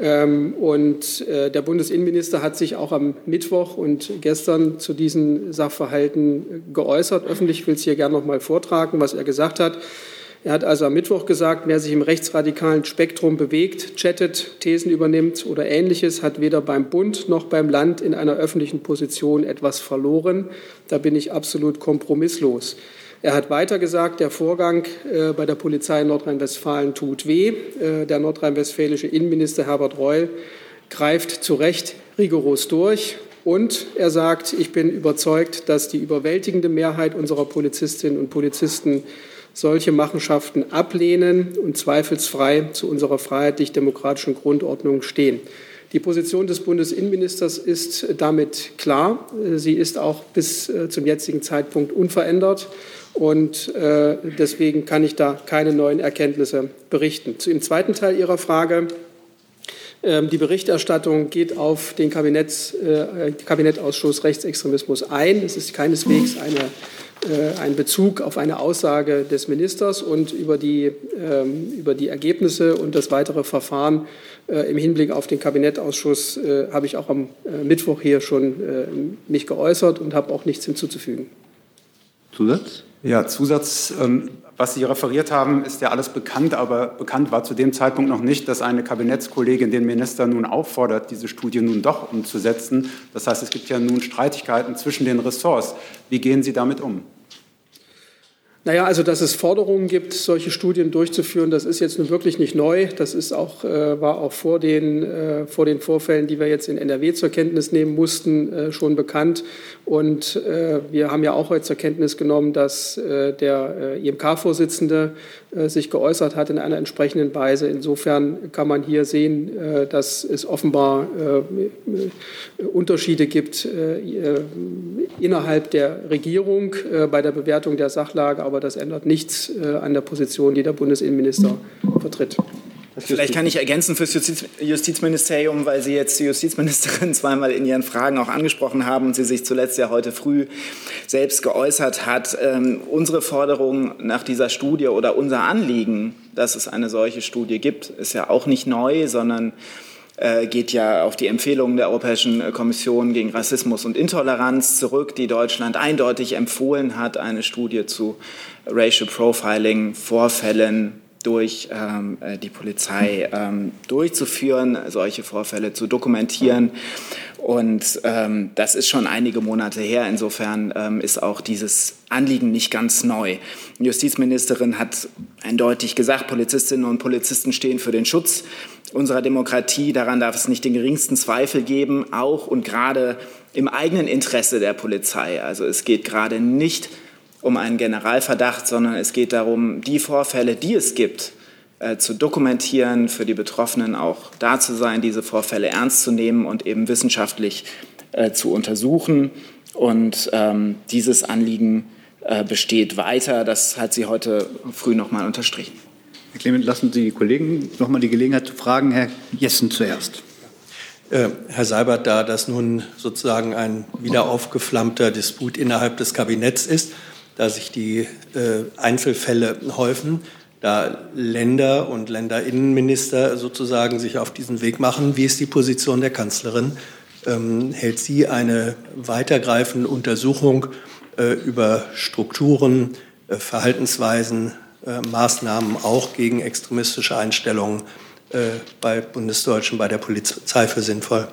Ähm, und äh, der Bundesinnenminister hat sich auch am Mittwoch und gestern zu diesen Sachverhalten geäußert. Öffentlich will es hier gerne noch mal vortragen, was er gesagt hat. Er hat also am Mittwoch gesagt, wer sich im rechtsradikalen Spektrum bewegt, chattet, Thesen übernimmt oder ähnliches, hat weder beim Bund noch beim Land in einer öffentlichen Position etwas verloren. Da bin ich absolut kompromisslos. Er hat weiter gesagt, der Vorgang äh, bei der Polizei in Nordrhein-Westfalen tut weh. Äh, der nordrhein-westfälische Innenminister Herbert Reul greift zu Recht rigoros durch. Und er sagt, ich bin überzeugt, dass die überwältigende Mehrheit unserer Polizistinnen und Polizisten solche Machenschaften ablehnen und zweifelsfrei zu unserer freiheitlich-demokratischen Grundordnung stehen. Die Position des Bundesinnenministers ist damit klar. Sie ist auch bis äh, zum jetzigen Zeitpunkt unverändert. Und äh, deswegen kann ich da keine neuen Erkenntnisse berichten. Zu dem zweiten Teil Ihrer Frage. Ähm, die Berichterstattung geht auf den Kabinetts, äh, Kabinettausschuss Rechtsextremismus ein. Es ist keineswegs eine, äh, ein Bezug auf eine Aussage des Ministers und über die, ähm, über die Ergebnisse und das weitere Verfahren äh, im Hinblick auf den Kabinettausschuss äh, habe ich auch am äh, Mittwoch hier schon äh, mich geäußert und habe auch nichts hinzuzufügen. Zusatz? Ja, Zusatz, ähm, was Sie referiert haben, ist ja alles bekannt, aber bekannt war zu dem Zeitpunkt noch nicht, dass eine Kabinettskollegin den Minister nun auffordert, diese Studie nun doch umzusetzen. Das heißt, es gibt ja nun Streitigkeiten zwischen den Ressorts. Wie gehen Sie damit um? Naja, also dass es Forderungen gibt, solche Studien durchzuführen, das ist jetzt nun wirklich nicht neu. Das ist auch, äh, war auch vor den, äh, vor den Vorfällen, die wir jetzt in NRW zur Kenntnis nehmen mussten, äh, schon bekannt. Und äh, wir haben ja auch heute zur Kenntnis genommen, dass äh, der äh, IMK-Vorsitzende sich geäußert hat in einer entsprechenden Weise. Insofern kann man hier sehen, dass es offenbar Unterschiede gibt innerhalb der Regierung bei der Bewertung der Sachlage, aber das ändert nichts an der Position, die der Bundesinnenminister vertritt. Vielleicht kann ich ergänzen fürs Justiz Justizministerium, weil Sie jetzt die Justizministerin [LAUGHS] zweimal in Ihren Fragen auch angesprochen haben und sie sich zuletzt ja heute früh selbst geäußert hat. Ähm, unsere Forderung nach dieser Studie oder unser Anliegen, dass es eine solche Studie gibt, ist ja auch nicht neu, sondern äh, geht ja auf die Empfehlungen der Europäischen Kommission gegen Rassismus und Intoleranz zurück, die Deutschland eindeutig empfohlen hat, eine Studie zu Racial Profiling Vorfällen durch ähm, äh, die Polizei ähm, durchzuführen, solche Vorfälle zu dokumentieren Und ähm, das ist schon einige Monate her. Insofern ähm, ist auch dieses Anliegen nicht ganz neu. Die Justizministerin hat eindeutig gesagt, Polizistinnen und Polizisten stehen für den Schutz unserer Demokratie. Daran darf es nicht den geringsten Zweifel geben, auch und gerade im eigenen Interesse der Polizei. Also es geht gerade nicht um einen Generalverdacht, sondern es geht darum, die Vorfälle, die es gibt, äh, zu dokumentieren, für die Betroffenen auch da zu sein, diese Vorfälle ernst zu nehmen und eben wissenschaftlich äh, zu untersuchen. Und ähm, dieses Anliegen äh, besteht weiter. Das hat sie heute früh noch mal unterstrichen. Clement, lassen Sie die Kollegen noch mal die Gelegenheit zu fragen. Herr Jessen zuerst. Äh, Herr Seibert, da das nun sozusagen ein wieder aufgeflammter Disput innerhalb des Kabinetts ist, da sich die äh, Einzelfälle häufen, da Länder und Länderinnenminister sozusagen sich auf diesen Weg machen. Wie ist die Position der Kanzlerin? Ähm, hält sie eine weitergreifende Untersuchung äh, über Strukturen, Verhaltensweisen, Maßnahmen auch gegen extremistische Einstellungen äh, bei Bundesdeutschen, bei der Polizei für sinnvoll?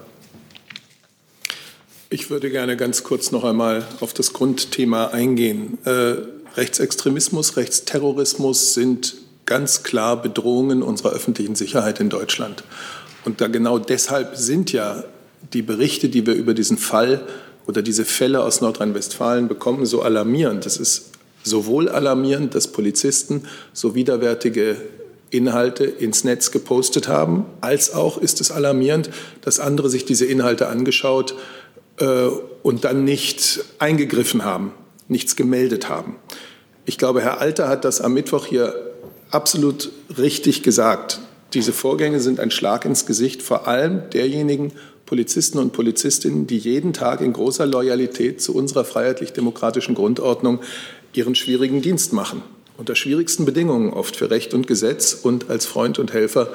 Ich würde gerne ganz kurz noch einmal auf das Grundthema eingehen. Äh, Rechtsextremismus, Rechtsterrorismus sind ganz klar Bedrohungen unserer öffentlichen Sicherheit in Deutschland. Und da genau deshalb sind ja die Berichte, die wir über diesen Fall oder diese Fälle aus Nordrhein-Westfalen bekommen, so alarmierend. Es ist sowohl alarmierend, dass Polizisten so widerwärtige Inhalte ins Netz gepostet haben, als auch ist es alarmierend, dass andere sich diese Inhalte angeschaut äh, und dann nicht eingegriffen haben, nichts gemeldet haben. Ich glaube, Herr Alter hat das am Mittwoch hier absolut richtig gesagt. Diese Vorgänge sind ein Schlag ins Gesicht vor allem derjenigen Polizisten und Polizistinnen, die jeden Tag in großer Loyalität zu unserer freiheitlich-demokratischen Grundordnung ihren schwierigen Dienst machen. Unter schwierigsten Bedingungen oft für Recht und Gesetz und als Freund und Helfer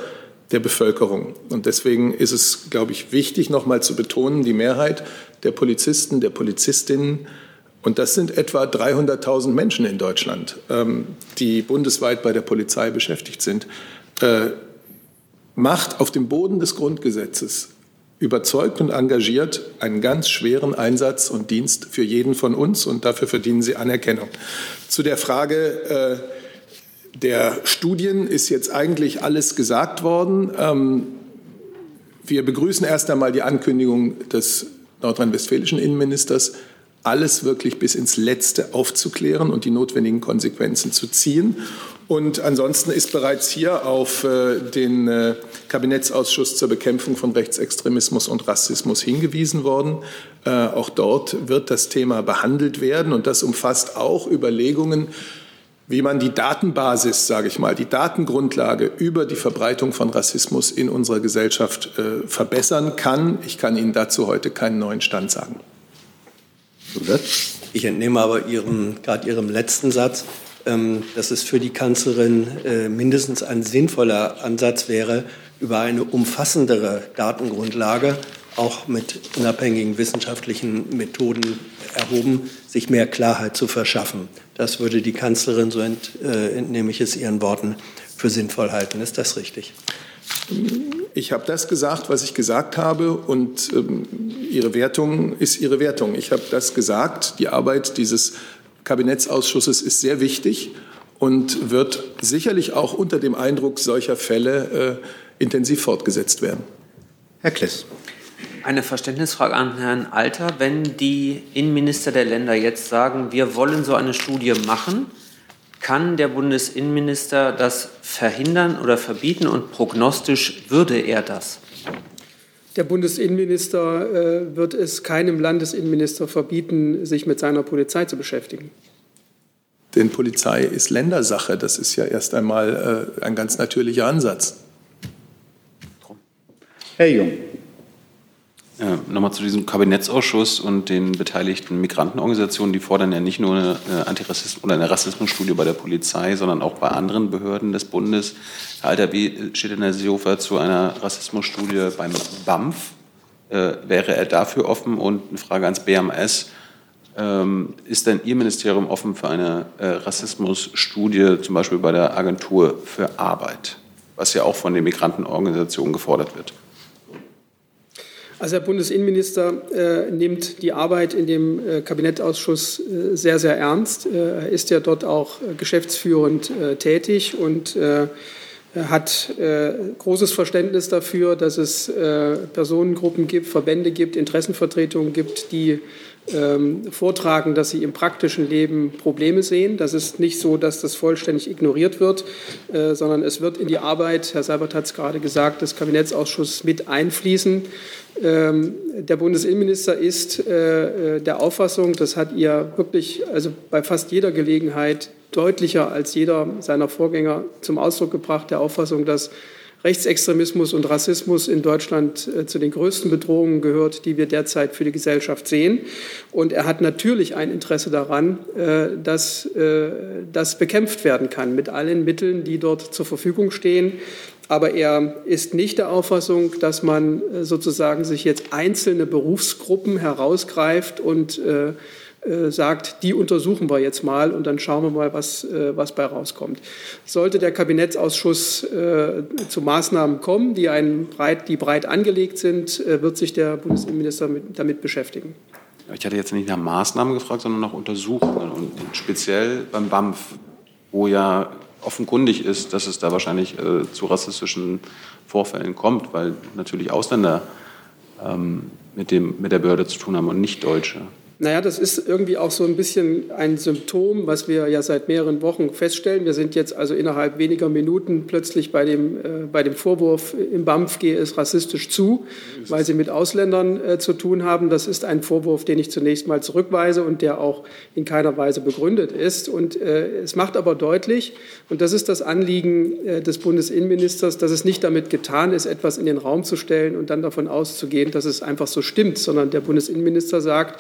der Bevölkerung. Und deswegen ist es, glaube ich, wichtig, noch mal zu betonen, die Mehrheit der Polizisten, der Polizistinnen und das sind etwa 300.000 Menschen in Deutschland, ähm, die bundesweit bei der Polizei beschäftigt sind. Äh, macht auf dem Boden des Grundgesetzes überzeugt und engagiert einen ganz schweren Einsatz und Dienst für jeden von uns und dafür verdienen sie Anerkennung. Zu der Frage äh, der Studien ist jetzt eigentlich alles gesagt worden. Ähm, wir begrüßen erst einmal die Ankündigung des nordrhein-westfälischen Innenministers, alles wirklich bis ins Letzte aufzuklären und die notwendigen Konsequenzen zu ziehen. Und ansonsten ist bereits hier auf äh, den äh, Kabinettsausschuss zur Bekämpfung von Rechtsextremismus und Rassismus hingewiesen worden. Äh, auch dort wird das Thema behandelt werden und das umfasst auch Überlegungen, wie man die Datenbasis, sage ich mal, die Datengrundlage über die Verbreitung von Rassismus in unserer Gesellschaft verbessern kann. Ich kann Ihnen dazu heute keinen neuen Stand sagen. Ich entnehme aber Ihrem, gerade Ihrem letzten Satz, dass es für die Kanzlerin äh, mindestens ein sinnvoller Ansatz wäre, über eine umfassendere Datengrundlage, auch mit unabhängigen wissenschaftlichen Methoden erhoben, sich mehr Klarheit zu verschaffen. Das würde die Kanzlerin, so äh, entnehme ich es Ihren Worten, für sinnvoll halten. Ist das richtig? Ich habe das gesagt, was ich gesagt habe, und ähm, Ihre Wertung ist Ihre Wertung. Ich habe das gesagt. Die Arbeit dieses Kabinettsausschusses ist sehr wichtig und wird sicherlich auch unter dem Eindruck solcher Fälle äh, intensiv fortgesetzt werden. Herr Kliss. Eine Verständnisfrage an Herrn Alter. Wenn die Innenminister der Länder jetzt sagen, wir wollen so eine Studie machen, kann der Bundesinnenminister das verhindern oder verbieten und prognostisch würde er das? Der Bundesinnenminister äh, wird es keinem Landesinnenminister verbieten, sich mit seiner Polizei zu beschäftigen. Denn Polizei ist Ländersache. Das ist ja erst einmal äh, ein ganz natürlicher Ansatz. Herr Jung. Ja, Nochmal zu diesem Kabinettsausschuss und den beteiligten Migrantenorganisationen. Die fordern ja nicht nur eine, Antirassismus- oder eine Rassismusstudie bei der Polizei, sondern auch bei anderen Behörden des Bundes. Herr Alter, wie steht denn Herr Seehofer zu einer Rassismusstudie beim BAMF? Äh, wäre er dafür offen? Und eine Frage ans BMS. Ähm, ist denn Ihr Ministerium offen für eine äh, Rassismusstudie, zum Beispiel bei der Agentur für Arbeit, was ja auch von den Migrantenorganisationen gefordert wird? Also der Bundesinnenminister äh, nimmt die Arbeit in dem äh, Kabinettausschuss äh, sehr, sehr ernst. Äh, er ist ja dort auch äh, geschäftsführend äh, tätig und hat großes Verständnis dafür, dass es Personengruppen gibt, Verbände gibt, Interessenvertretungen gibt, die ähm, vortragen, dass sie im praktischen Leben Probleme sehen. Das ist nicht so, dass das vollständig ignoriert wird, äh, sondern es wird in die Arbeit, Herr Seibert hat es gerade gesagt, des Kabinettsausschusses mit einfließen. Ähm, der Bundesinnenminister ist äh, äh, der Auffassung, das hat ihr wirklich also bei fast jeder Gelegenheit deutlicher als jeder seiner Vorgänger zum Ausdruck gebracht, der Auffassung, dass Rechtsextremismus und Rassismus in Deutschland äh, zu den größten Bedrohungen gehört, die wir derzeit für die Gesellschaft sehen. Und er hat natürlich ein Interesse daran, äh, dass äh, das bekämpft werden kann mit allen Mitteln, die dort zur Verfügung stehen. Aber er ist nicht der Auffassung, dass man sozusagen sich jetzt einzelne Berufsgruppen herausgreift und äh, sagt, die untersuchen wir jetzt mal und dann schauen wir mal, was, äh, was bei rauskommt. Sollte der Kabinettsausschuss äh, zu Maßnahmen kommen, die, einen breit, die breit angelegt sind, wird sich der Bundesinnenminister mit, damit beschäftigen. Ich hatte jetzt nicht nach Maßnahmen gefragt, sondern nach Untersuchungen und speziell beim BAMF, wo ja offenkundig ist, dass es da wahrscheinlich äh, zu rassistischen Vorfällen kommt, weil natürlich Ausländer ähm, mit, dem, mit der Behörde zu tun haben und nicht Deutsche. Naja, das ist irgendwie auch so ein bisschen ein Symptom, was wir ja seit mehreren Wochen feststellen. Wir sind jetzt also innerhalb weniger Minuten plötzlich bei dem, äh, bei dem Vorwurf, im BAMF gehe es rassistisch zu, weil sie mit Ausländern äh, zu tun haben. Das ist ein Vorwurf, den ich zunächst mal zurückweise und der auch in keiner Weise begründet ist. Und äh, es macht aber deutlich, und das ist das Anliegen äh, des Bundesinnenministers, dass es nicht damit getan ist, etwas in den Raum zu stellen und dann davon auszugehen, dass es einfach so stimmt, sondern der Bundesinnenminister sagt,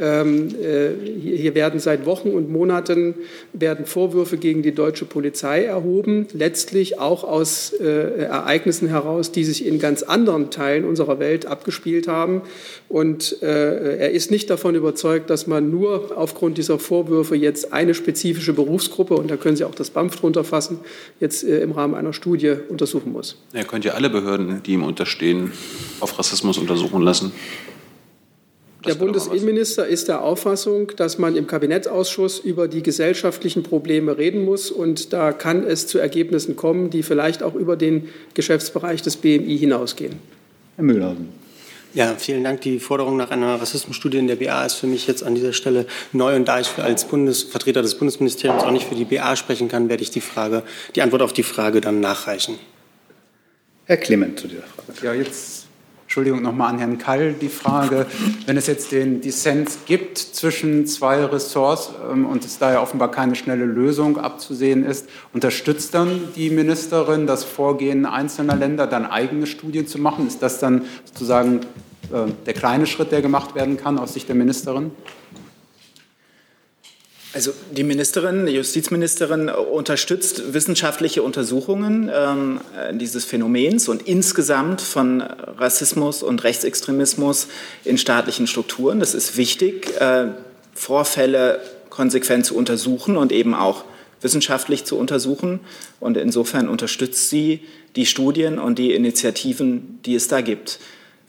ähm, äh, hier werden seit Wochen und Monaten werden Vorwürfe gegen die deutsche Polizei erhoben, letztlich auch aus äh, Ereignissen heraus, die sich in ganz anderen Teilen unserer Welt abgespielt haben. Und äh, er ist nicht davon überzeugt, dass man nur aufgrund dieser Vorwürfe jetzt eine spezifische Berufsgruppe, und da können Sie auch das BAMF drunter fassen, jetzt im Rahmen einer Studie untersuchen muss. Er könnte ja alle Behörden, die ihm unterstehen, auf Rassismus untersuchen lassen. Der Bundesinnenminister ist der Auffassung, dass man im Kabinettsausschuss über die gesellschaftlichen Probleme reden muss. Und da kann es zu Ergebnissen kommen, die vielleicht auch über den Geschäftsbereich des BMI hinausgehen. Herr Mühlhausen. Ja, vielen Dank. Die Forderung nach einer Rassismusstudie in der BA ist für mich jetzt an dieser Stelle neu. Und da ich als Bundesvertreter des Bundesministeriums auch nicht für die BA sprechen kann, werde ich die, Frage, die Antwort auf die Frage dann nachreichen. Herr Clement zu dieser Frage. Ja, jetzt Entschuldigung nochmal an Herrn Kall die Frage, wenn es jetzt den Dissens gibt zwischen zwei Ressorts ähm, und es da ja offenbar keine schnelle Lösung abzusehen ist, unterstützt dann die Ministerin das Vorgehen einzelner Länder, dann eigene Studien zu machen? Ist das dann sozusagen äh, der kleine Schritt, der gemacht werden kann aus Sicht der Ministerin? Also die Ministerin, die Justizministerin unterstützt wissenschaftliche Untersuchungen ähm, dieses Phänomens und insgesamt von Rassismus und Rechtsextremismus in staatlichen Strukturen. Das ist wichtig, äh, Vorfälle konsequent zu untersuchen und eben auch wissenschaftlich zu untersuchen. Und insofern unterstützt sie die Studien und die Initiativen, die es da gibt.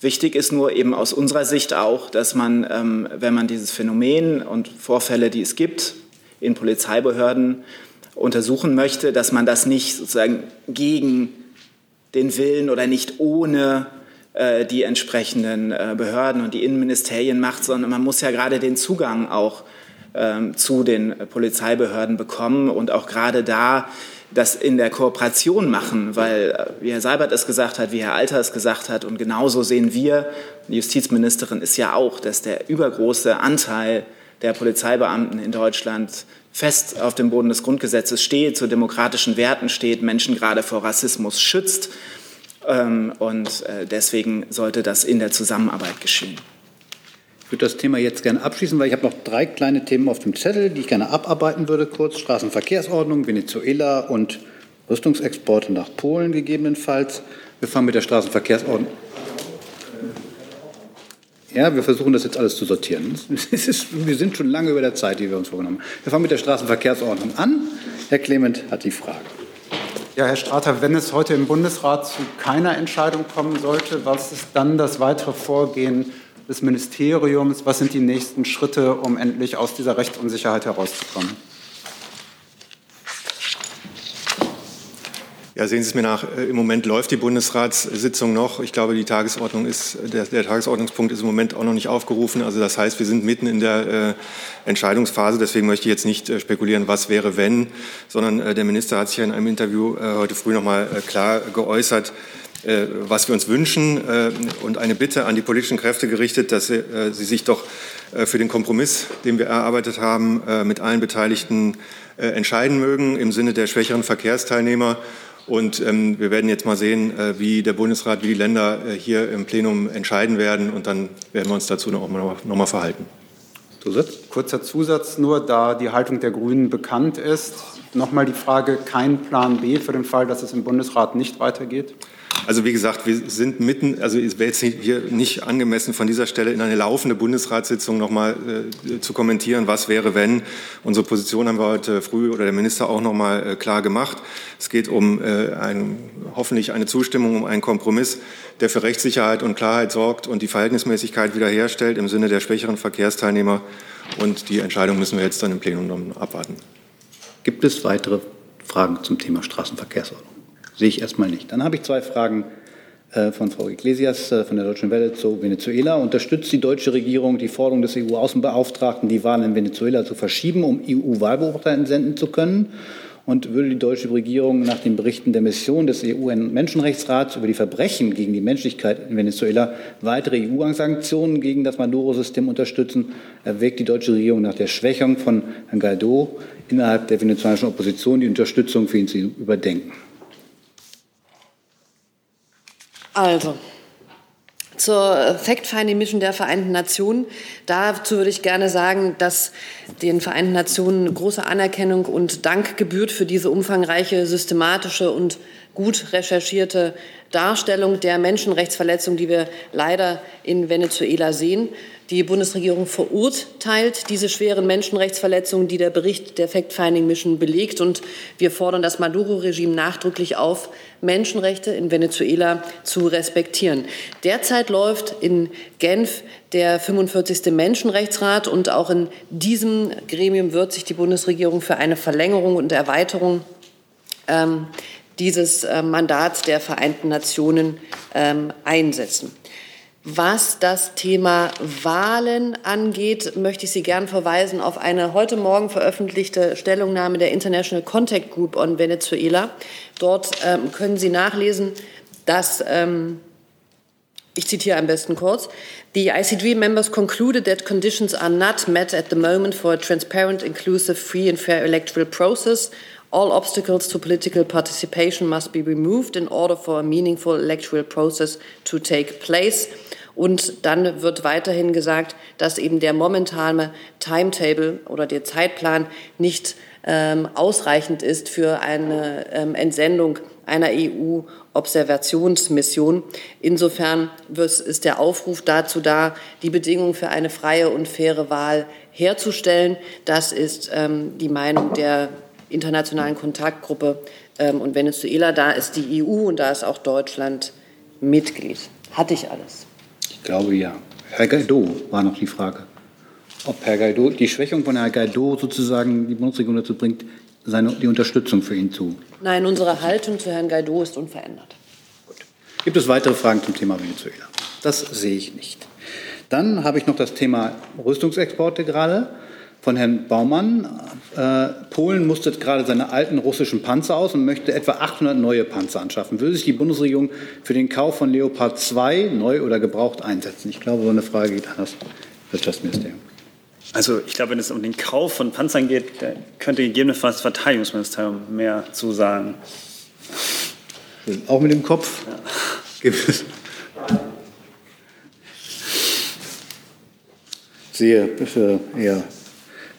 Wichtig ist nur eben aus unserer Sicht auch, dass man, ähm, wenn man dieses Phänomen und Vorfälle, die es gibt, in Polizeibehörden untersuchen möchte, dass man das nicht sozusagen gegen den Willen oder nicht ohne äh, die entsprechenden äh, Behörden und die Innenministerien macht, sondern man muss ja gerade den Zugang auch ähm, zu den Polizeibehörden bekommen und auch gerade da das in der Kooperation machen, weil, äh, wie Herr Seibert es gesagt hat, wie Herr Alter es gesagt hat, und genauso sehen wir, die Justizministerin ist ja auch, dass der übergroße Anteil der Polizeibeamten in Deutschland fest auf dem Boden des Grundgesetzes steht, zu demokratischen Werten steht, Menschen gerade vor Rassismus schützt. Ähm, und äh, deswegen sollte das in der Zusammenarbeit geschehen. Ich würde das Thema jetzt gerne abschließen, weil ich habe noch drei kleine Themen auf dem Zettel, die ich gerne abarbeiten würde. Kurz Straßenverkehrsordnung, Venezuela und Rüstungsexporte nach Polen gegebenenfalls. Wir fangen mit der Straßenverkehrsordnung. Ja, wir versuchen das jetzt alles zu sortieren. [LAUGHS] Ist, wir sind schon lange über der Zeit, die wir uns vorgenommen haben. Wir fangen mit der Straßenverkehrsordnung an. Herr Clement hat die Frage. Ja, Herr Strater, wenn es heute im Bundesrat zu keiner Entscheidung kommen sollte, was ist dann das weitere Vorgehen des Ministeriums? Was sind die nächsten Schritte, um endlich aus dieser Rechtsunsicherheit herauszukommen? Ja, sehen Sie es mir nach. Äh, Im Moment läuft die Bundesratssitzung noch. Ich glaube, die Tagesordnung ist, der, der Tagesordnungspunkt ist im Moment auch noch nicht aufgerufen. Also das heißt, wir sind mitten in der äh, Entscheidungsphase. Deswegen möchte ich jetzt nicht äh, spekulieren, was wäre, wenn, sondern äh, der Minister hat sich ja in einem Interview äh, heute früh noch mal äh, klar geäußert, was wir uns wünschen und eine Bitte an die politischen Kräfte gerichtet, dass sie, sie sich doch für den Kompromiss, den wir erarbeitet haben, mit allen Beteiligten entscheiden mögen im Sinne der schwächeren Verkehrsteilnehmer und ähm, wir werden jetzt mal sehen, äh, wie der Bundesrat, wie die Länder äh, hier im Plenum entscheiden werden. Und dann werden wir uns dazu noch mal, noch mal verhalten. Zusatz? Kurzer Zusatz nur, da die Haltung der Grünen bekannt ist. Nochmal die Frage, kein Plan B für den Fall, dass es im Bundesrat nicht weitergeht? Also wie gesagt, wir sind mitten, also es wäre jetzt hier nicht angemessen, von dieser Stelle in eine laufende Bundesratssitzung noch mal äh, zu kommentieren, was wäre, wenn. Unsere Position haben wir heute früh oder der Minister auch noch mal äh, klar gemacht. Es geht um äh, ein, hoffentlich eine Zustimmung, um einen Kompromiss, der für Rechtssicherheit und Klarheit sorgt und die Verhältnismäßigkeit wiederherstellt im Sinne der schwächeren Verkehrsteilnehmer. Und die Entscheidung müssen wir jetzt dann im Plenum abwarten. Gibt es weitere Fragen zum Thema Straßenverkehrsordnung? Sehe ich erstmal nicht. Dann habe ich zwei Fragen äh, von Frau Iglesias äh, von der Deutschen Welle zu Venezuela. Unterstützt die deutsche Regierung die Forderung des EU-Außenbeauftragten, die Wahlen in Venezuela zu verschieben, um EU-Wahlbeobachter entsenden zu können? Und würde die deutsche Regierung nach den Berichten der Mission des EU-Menschenrechtsrats über die Verbrechen gegen die Menschlichkeit in Venezuela weitere EU-Sanktionen gegen das Maduro-System unterstützen? Erwägt die deutsche Regierung nach der Schwächung von Herrn Guaido innerhalb der venezolanischen Opposition die Unterstützung für ihn zu überdenken? Also, zur Fact-Finding-Mission der Vereinten Nationen. Dazu würde ich gerne sagen, dass den Vereinten Nationen große Anerkennung und Dank gebührt für diese umfangreiche, systematische und gut recherchierte Darstellung der Menschenrechtsverletzungen, die wir leider in Venezuela sehen. Die Bundesregierung verurteilt diese schweren Menschenrechtsverletzungen, die der Bericht der Fact-Finding-Mission belegt. Und wir fordern das Maduro-Regime nachdrücklich auf, Menschenrechte in Venezuela zu respektieren. Derzeit läuft in Genf der 45. Menschenrechtsrat und auch in diesem Gremium wird sich die Bundesregierung für eine Verlängerung und Erweiterung ähm, dieses äh, Mandats der Vereinten Nationen ähm, einsetzen. Was das Thema Wahlen angeht, möchte ich Sie gern verweisen auf eine heute Morgen veröffentlichte Stellungnahme der International Contact Group on Venezuela. Dort ähm, können Sie nachlesen, dass ähm, ich zitiere am besten kurz. The ICG members concluded that conditions are not met at the moment for a transparent, inclusive, free and fair electoral process. All obstacles to political participation must be removed in order for a meaningful electoral process to take place. Und dann wird weiterhin gesagt, dass eben der momentane Timetable oder der Zeitplan nicht ähm, ausreichend ist für eine ähm, Entsendung einer EU-Observationsmission. Insofern ist der Aufruf dazu da, die Bedingungen für eine freie und faire Wahl herzustellen. Das ist ähm, die Meinung der internationalen Kontaktgruppe ähm, und Venezuela. Da ist die EU und da ist auch Deutschland Mitglied. Hatte ich alles? glaube ja. Herr Guaido war noch die Frage. Ob Herr Guaido, die Schwächung von Herrn Guaido sozusagen die Bundesregierung dazu bringt, seine, die Unterstützung für ihn zu. Nein, unsere Haltung zu Herrn Guaido ist unverändert. Gut. Gibt es weitere Fragen zum Thema Venezuela? Das sehe ich nicht. Dann habe ich noch das Thema Rüstungsexporte gerade von Herrn Baumann. Äh, Polen mustert gerade seine alten russischen Panzer aus und möchte etwa 800 neue Panzer anschaffen. Würde sich die Bundesregierung für den Kauf von Leopard 2 neu oder gebraucht einsetzen? Ich glaube, so eine Frage geht an das Wirtschaftsministerium. Also ich glaube, wenn es um den Kauf von Panzern geht, könnte gegebenenfalls das Verteidigungsministerium mehr zu sagen. Auch mit dem Kopf? Ja. Sehe eher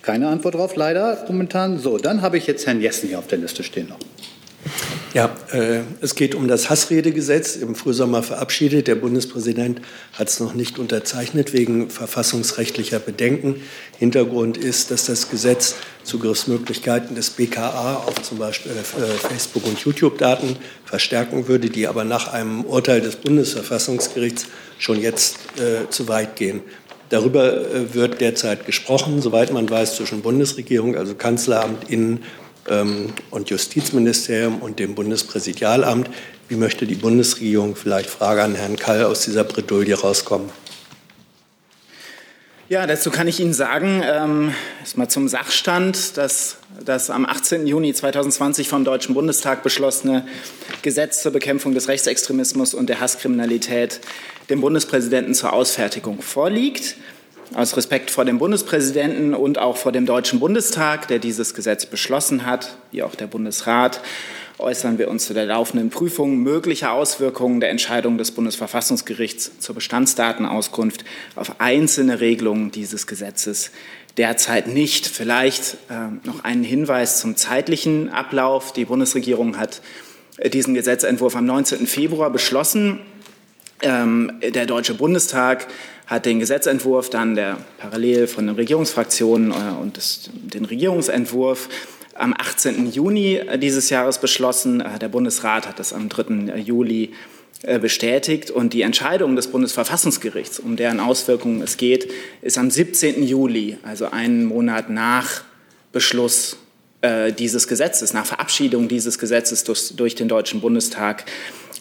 keine Antwort drauf, leider momentan. So, dann habe ich jetzt Herrn Jessen hier auf der Liste stehen noch. Ja, äh, es geht um das Hassredegesetz, im Frühsommer verabschiedet. Der Bundespräsident hat es noch nicht unterzeichnet wegen verfassungsrechtlicher Bedenken. Hintergrund ist, dass das Gesetz Zugriffsmöglichkeiten des BKA auf zum Beispiel äh, Facebook- und YouTube-Daten verstärken würde, die aber nach einem Urteil des Bundesverfassungsgerichts schon jetzt äh, zu weit gehen. Darüber äh, wird derzeit gesprochen, soweit man weiß, zwischen Bundesregierung, also Kanzleramt, Innen- ähm, und Justizministerium und dem Bundespräsidialamt. Wie möchte die Bundesregierung, vielleicht Frage an Herrn Kall, aus dieser Bredouille rauskommen? Ja, dazu kann ich Ihnen sagen, ähm, erstmal zum Sachstand, dass das am 18. Juni 2020 vom Deutschen Bundestag beschlossene Gesetz zur Bekämpfung des Rechtsextremismus und der Hasskriminalität dem Bundespräsidenten zur Ausfertigung vorliegt. Aus Respekt vor dem Bundespräsidenten und auch vor dem Deutschen Bundestag, der dieses Gesetz beschlossen hat, wie auch der Bundesrat, äußern wir uns zu der laufenden Prüfung möglicher Auswirkungen der Entscheidung des Bundesverfassungsgerichts zur Bestandsdatenauskunft auf einzelne Regelungen dieses Gesetzes derzeit nicht. Vielleicht äh, noch einen Hinweis zum zeitlichen Ablauf. Die Bundesregierung hat äh, diesen Gesetzentwurf am 19. Februar beschlossen. Ähm, der Deutsche Bundestag hat den Gesetzentwurf dann der parallel von den Regierungsfraktionen äh, und das, den Regierungsentwurf am 18. Juni dieses Jahres beschlossen. Äh, der Bundesrat hat das am 3. Juli äh, bestätigt und die Entscheidung des Bundesverfassungsgerichts, um deren Auswirkungen es geht, ist am 17. Juli, also einen Monat nach Beschluss dieses Gesetzes, nach Verabschiedung dieses Gesetzes durch, durch den Deutschen Bundestag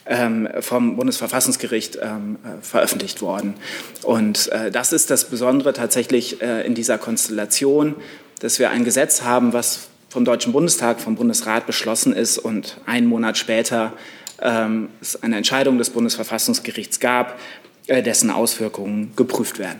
ähm, vom Bundesverfassungsgericht ähm, äh, veröffentlicht worden. Und äh, das ist das Besondere tatsächlich äh, in dieser Konstellation, dass wir ein Gesetz haben, was vom Deutschen Bundestag, vom Bundesrat beschlossen ist und einen Monat später ähm, es eine Entscheidung des Bundesverfassungsgerichts gab, äh, dessen Auswirkungen geprüft werden.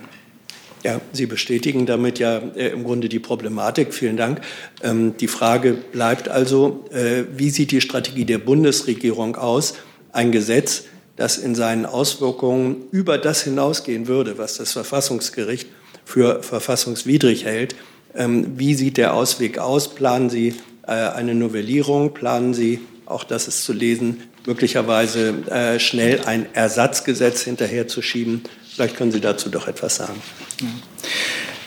Ja, Sie bestätigen damit ja äh, im Grunde die Problematik. Vielen Dank. Ähm, die Frage bleibt also, äh, wie sieht die Strategie der Bundesregierung aus, ein Gesetz, das in seinen Auswirkungen über das hinausgehen würde, was das Verfassungsgericht für verfassungswidrig hält. Ähm, wie sieht der Ausweg aus? Planen Sie äh, eine Novellierung? Planen Sie, auch das ist zu lesen, möglicherweise äh, schnell ein Ersatzgesetz hinterherzuschieben? Vielleicht können Sie dazu doch etwas sagen.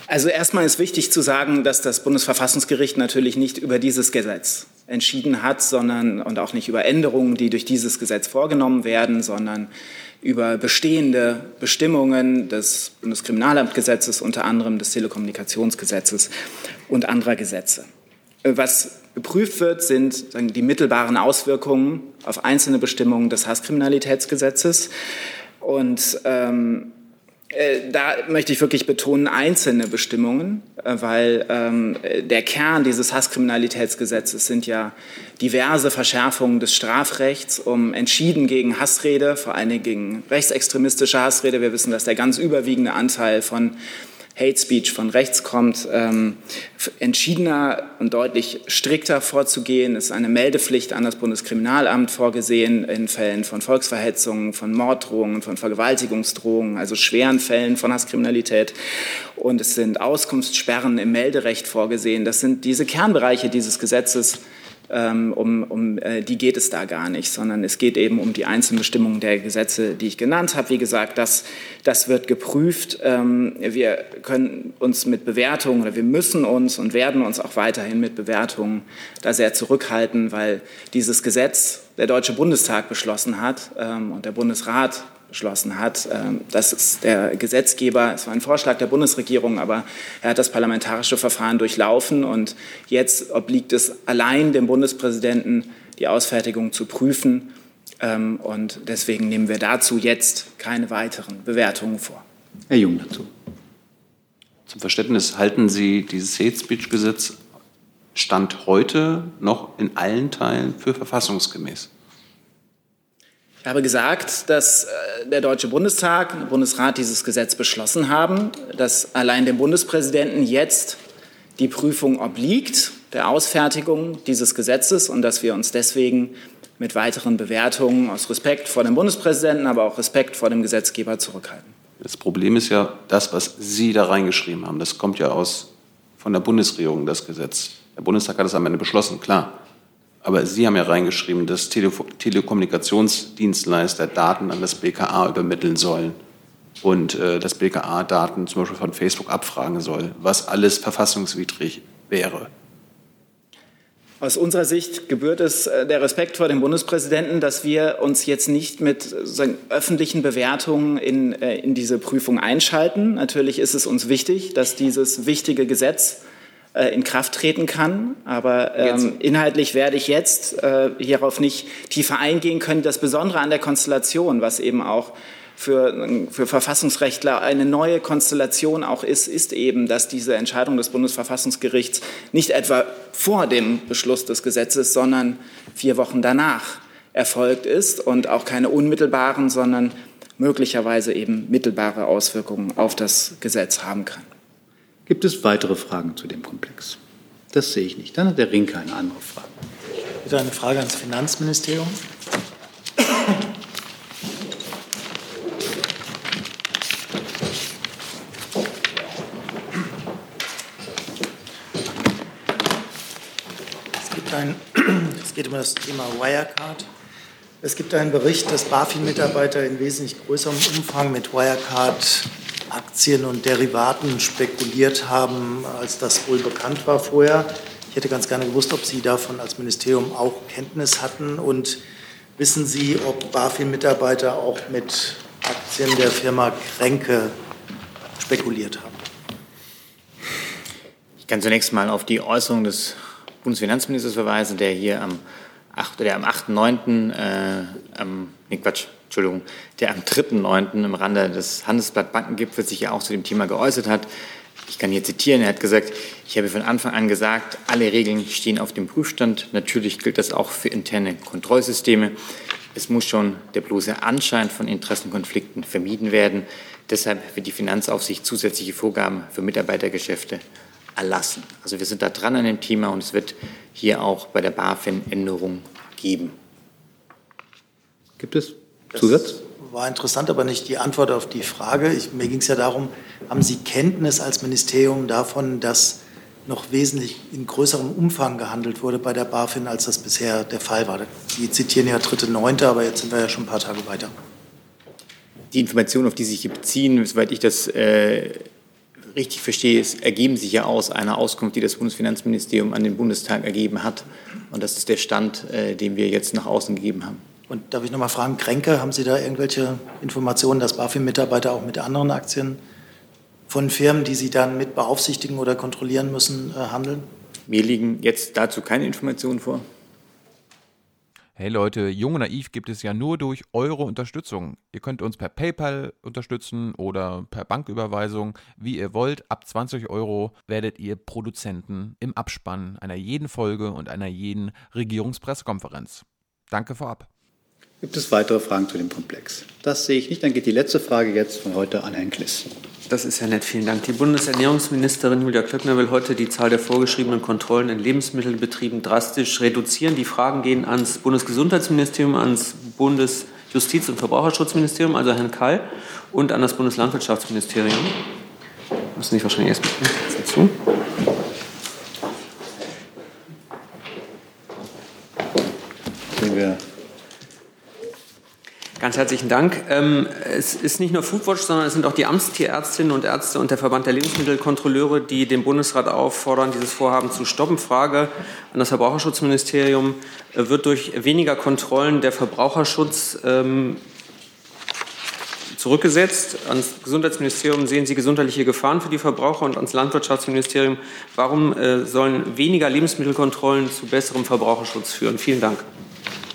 Also erstmal ist wichtig zu sagen, dass das Bundesverfassungsgericht natürlich nicht über dieses Gesetz entschieden hat, sondern und auch nicht über Änderungen, die durch dieses Gesetz vorgenommen werden, sondern über bestehende Bestimmungen des Bundeskriminalamtgesetzes, unter anderem des Telekommunikationsgesetzes und anderer Gesetze. Was geprüft wird, sind die mittelbaren Auswirkungen auf einzelne Bestimmungen des Hasskriminalitätsgesetzes. Und ähm, äh, da möchte ich wirklich betonen, einzelne Bestimmungen, äh, weil ähm, der Kern dieses Hasskriminalitätsgesetzes sind ja diverse Verschärfungen des Strafrechts, um entschieden gegen Hassrede, vor allem gegen rechtsextremistische Hassrede. Wir wissen, dass der ganz überwiegende Anteil von Hate Speech von rechts kommt, ähm, entschiedener und deutlich strikter vorzugehen. Es ist eine Meldepflicht an das Bundeskriminalamt vorgesehen in Fällen von Volksverhetzungen, von Morddrohungen, von Vergewaltigungsdrohungen, also schweren Fällen von Hasskriminalität. Und es sind Auskunftssperren im Melderecht vorgesehen. Das sind diese Kernbereiche dieses Gesetzes, um, um äh, die geht es da gar nicht, sondern es geht eben um die einzelnen Bestimmungen der Gesetze, die ich genannt habe. Wie gesagt, das, das wird geprüft. Ähm, wir können uns mit Bewertungen oder wir müssen uns und werden uns auch weiterhin mit Bewertungen da sehr zurückhalten, weil dieses Gesetz der Deutsche Bundestag beschlossen hat ähm, und der Bundesrat beschlossen hat. Ähm, das ist der Gesetzgeber, es war ein Vorschlag der Bundesregierung, aber er hat das parlamentarische Verfahren durchlaufen und jetzt obliegt es allein dem Bundespräsidenten, die Ausfertigung zu prüfen. Ähm, und deswegen nehmen wir dazu jetzt keine weiteren Bewertungen vor. Herr Jung dazu. Zum Verständnis, halten Sie dieses Hate Speech Gesetz Stand heute noch in allen Teilen für verfassungsgemäß? Ich habe gesagt, dass äh, der Deutsche Bundestag und der Bundesrat dieses Gesetz beschlossen haben, dass allein dem Bundespräsidenten jetzt die Prüfung obliegt, der Ausfertigung dieses Gesetzes und dass wir uns deswegen mit weiteren Bewertungen aus Respekt vor dem Bundespräsidenten, aber auch Respekt vor dem Gesetzgeber zurückhalten. Das Problem ist ja, das, was Sie da reingeschrieben haben, das kommt ja aus von der Bundesregierung, das Gesetz. Der Bundestag hat es am Ende beschlossen, klar. Aber Sie haben ja reingeschrieben, dass Tele Telekommunikationsdienstleister Daten an das BKA übermitteln sollen und äh, das BKA Daten zum Beispiel von Facebook abfragen soll, was alles verfassungswidrig wäre. Aus unserer Sicht gebührt es äh, der Respekt vor dem Bundespräsidenten, dass wir uns jetzt nicht mit öffentlichen Bewertungen in, äh, in diese Prüfung einschalten. Natürlich ist es uns wichtig, dass dieses wichtige Gesetz äh, in Kraft treten kann. Aber ähm, inhaltlich werde ich jetzt äh, hierauf nicht tiefer eingehen können. Das Besondere an der Konstellation, was eben auch für, für Verfassungsrechtler eine neue Konstellation auch ist, ist eben, dass diese Entscheidung des Bundesverfassungsgerichts nicht etwa vor dem Beschluss des Gesetzes, sondern vier Wochen danach erfolgt ist und auch keine unmittelbaren, sondern möglicherweise eben mittelbare Auswirkungen auf das Gesetz haben kann. Gibt es weitere Fragen zu dem Komplex? Das sehe ich nicht. Dann hat der Rinke eine andere Frage. Bitte eine Frage ans Finanzministerium. ein, [CLEARS THROAT] es geht um das Thema Wirecard. Es gibt einen Bericht, dass BaFin-Mitarbeiter in wesentlich größerem Umfang mit Wirecard-Aktien und Derivaten spekuliert haben, als das wohl bekannt war vorher. Ich hätte ganz gerne gewusst, ob Sie davon als Ministerium auch Kenntnis hatten und wissen Sie, ob BaFin-Mitarbeiter auch mit Aktien der Firma Kränke spekuliert haben? Ich kann zunächst mal auf die Äußerung des Bundesfinanzministers verweisen, der hier am 8. oder am 8.9. Äh, nee, Quatsch, Entschuldigung, der am 3.9. im Rande des Handelsblatt Bankengipfels sich ja auch zu dem Thema geäußert hat. Ich kann hier zitieren, er hat gesagt, ich habe von Anfang an gesagt, alle Regeln stehen auf dem Prüfstand. Natürlich gilt das auch für interne Kontrollsysteme. Es muss schon der bloße Anschein von Interessenkonflikten vermieden werden. Deshalb wird die Finanzaufsicht zusätzliche Vorgaben für Mitarbeitergeschäfte erlassen. Also wir sind da dran an dem Thema und es wird hier auch bei der BaFin Änderungen geben. Gibt es Zusatz? Das war interessant, aber nicht die Antwort auf die Frage. Ich, mir ging es ja darum, haben Sie Kenntnis als Ministerium davon, dass noch wesentlich in größerem Umfang gehandelt wurde bei der BaFin, als das bisher der Fall war? Sie zitieren ja 3.9., aber jetzt sind wir ja schon ein paar Tage weiter. Die Informationen, auf die Sie sich hier beziehen, soweit ich das äh, richtig verstehe, es ergeben sich ja aus einer Auskunft, die das Bundesfinanzministerium an den Bundestag ergeben hat. Und das ist der Stand, äh, den wir jetzt nach außen gegeben haben. Und darf ich noch mal fragen, Kränke, haben Sie da irgendwelche Informationen, dass BaFin-Mitarbeiter auch mit anderen Aktien von Firmen, die Sie dann mit beaufsichtigen oder kontrollieren müssen, äh, handeln? Mir liegen jetzt dazu keine Informationen vor. Hey Leute, Jung und Naiv gibt es ja nur durch eure Unterstützung. Ihr könnt uns per PayPal unterstützen oder per Banküberweisung, wie ihr wollt. Ab 20 Euro werdet ihr Produzenten im Abspann einer jeden Folge und einer jeden Regierungspressekonferenz. Danke vorab. Gibt es weitere Fragen zu dem Komplex? Das sehe ich nicht. Dann geht die letzte Frage jetzt von heute an Herrn Kliss. Das ist ja nett, vielen Dank. Die Bundesernährungsministerin Julia Klöckner will heute die Zahl der vorgeschriebenen Kontrollen in Lebensmittelbetrieben drastisch reduzieren. Die Fragen gehen ans Bundesgesundheitsministerium, ans Bundesjustiz- und Verbraucherschutzministerium, also Herrn Kall, und an das Bundeslandwirtschaftsministerium. Müssen Sie wahrscheinlich erst dazu. Sehen wir Ganz herzlichen Dank. Ähm, es ist nicht nur Foodwatch, sondern es sind auch die Amtstierärztinnen und Ärzte und der Verband der Lebensmittelkontrolleure, die den Bundesrat auffordern, dieses Vorhaben zu stoppen. Frage an das Verbraucherschutzministerium. Äh, wird durch weniger Kontrollen der Verbraucherschutz ähm, zurückgesetzt? Ans Gesundheitsministerium sehen Sie gesundheitliche Gefahren für die Verbraucher und ans Landwirtschaftsministerium. Warum äh, sollen weniger Lebensmittelkontrollen zu besserem Verbraucherschutz führen? Vielen Dank.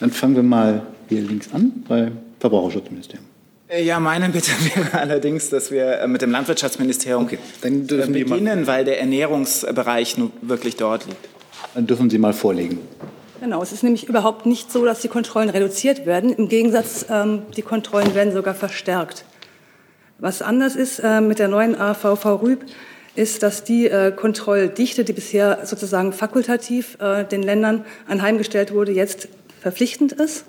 Dann fangen wir mal hier links an bei Verbraucherschutzministerium. Äh, ja, meine Bitte [LAUGHS] wäre allerdings, dass wir äh, mit dem Landwirtschaftsministerium okay, dann dürfen beginnen, weil der Ernährungsbereich nun wirklich dort liegt. Dann dürfen Sie mal vorlegen. Genau, es ist nämlich überhaupt nicht so, dass die Kontrollen reduziert werden. Im Gegensatz, ähm, die Kontrollen werden sogar verstärkt. Was anders ist äh, mit der neuen AVV Rüb, ist, dass die äh, Kontrolldichte, die bisher sozusagen fakultativ äh, den Ländern anheimgestellt wurde, jetzt verpflichtend ist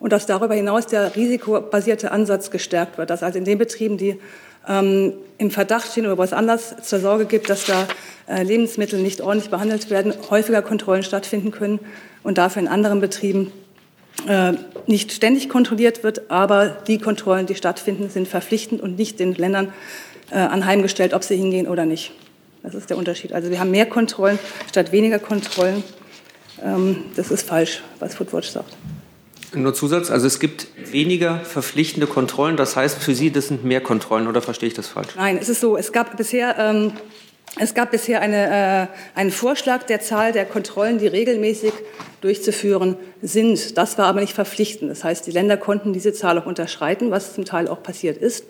und dass darüber hinaus der risikobasierte Ansatz gestärkt wird, dass also in den Betrieben, die ähm, im Verdacht stehen oder was anders zur Sorge gibt, dass da äh, Lebensmittel nicht ordentlich behandelt werden, häufiger Kontrollen stattfinden können und dafür in anderen Betrieben äh, nicht ständig kontrolliert wird, aber die Kontrollen, die stattfinden, sind verpflichtend und nicht den Ländern äh, anheimgestellt, ob sie hingehen oder nicht. Das ist der Unterschied. Also wir haben mehr Kontrollen statt weniger Kontrollen. Ähm, das ist falsch, was Foodwatch sagt. Nur Zusatz, also es gibt weniger verpflichtende Kontrollen, das heißt für Sie, das sind mehr Kontrollen oder verstehe ich das falsch? Nein, es ist so, es gab bisher, ähm, es gab bisher eine, äh, einen Vorschlag der Zahl der Kontrollen, die regelmäßig durchzuführen sind. Das war aber nicht verpflichtend. Das heißt, die Länder konnten diese Zahl auch unterschreiten, was zum Teil auch passiert ist.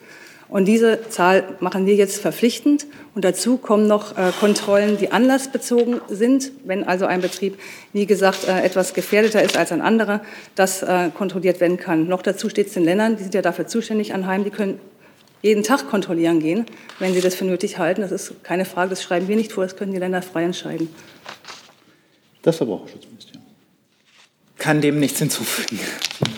Und diese Zahl machen wir jetzt verpflichtend. Und dazu kommen noch äh, Kontrollen, die anlassbezogen sind. Wenn also ein Betrieb, wie gesagt, äh, etwas gefährdeter ist als ein anderer, das äh, kontrolliert werden kann. Noch dazu steht es den Ländern, die sind ja dafür zuständig anheim, die können jeden Tag kontrollieren gehen, wenn sie das für nötig halten. Das ist keine Frage, das schreiben wir nicht vor, das können die Länder frei entscheiden. Das Verbraucherschutzministerium. Kann dem nichts hinzufügen.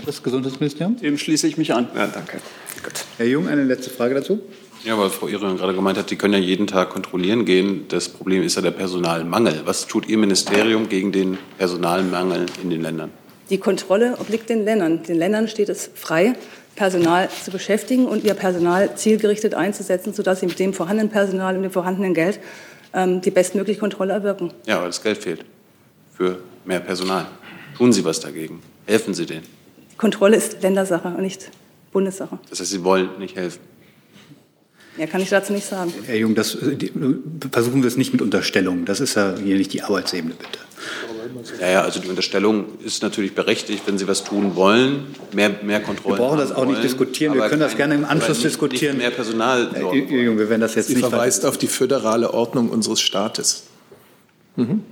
Das Gesundheitsministerium? Dem schließe ich mich an. Ja, danke. Gut. Herr Jung, eine letzte Frage dazu. Ja, weil Frau Ihre gerade gemeint hat, die können ja jeden Tag kontrollieren gehen. Das Problem ist ja der Personalmangel. Was tut Ihr Ministerium gegen den Personalmangel in den Ländern? Die Kontrolle obliegt den Ländern. Den Ländern steht es frei, Personal zu beschäftigen und ihr Personal zielgerichtet einzusetzen, sodass sie mit dem vorhandenen Personal und dem vorhandenen Geld ähm, die bestmögliche Kontrolle erwirken. Ja, aber das Geld fehlt für mehr Personal. Tun Sie was dagegen? Helfen Sie denen? Die Kontrolle ist Ländersache und nicht Bundessache. Das heißt, Sie wollen nicht helfen? Ja, kann ich dazu nicht sagen. Herr Jung, das, die, versuchen wir es nicht mit Unterstellungen. Das ist ja hier nicht die Arbeitsebene, bitte. Ja, ja, also die Unterstellung ist natürlich berechtigt, wenn Sie was tun wollen, mehr, mehr Kontrollen. Wir brauchen das auch wollen, nicht diskutieren. Wir können das gerne im Anschluss nicht, diskutieren. Nicht mehr Personal. Herr Jung, wir werden das jetzt Sie nicht verweist auf die föderale Ordnung unseres Staates. Mhm.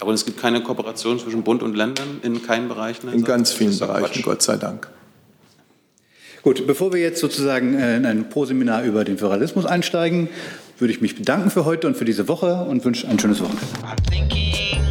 Aber es gibt keine Kooperation zwischen Bund und Ländern in keinen Bereichen? In ganz vielen Bereichen, Gott sei Dank. Gut, bevor wir jetzt sozusagen äh, in ein Proseminar über den Föderalismus einsteigen, würde ich mich bedanken für heute und für diese Woche und wünsche ein schönes Wochenende.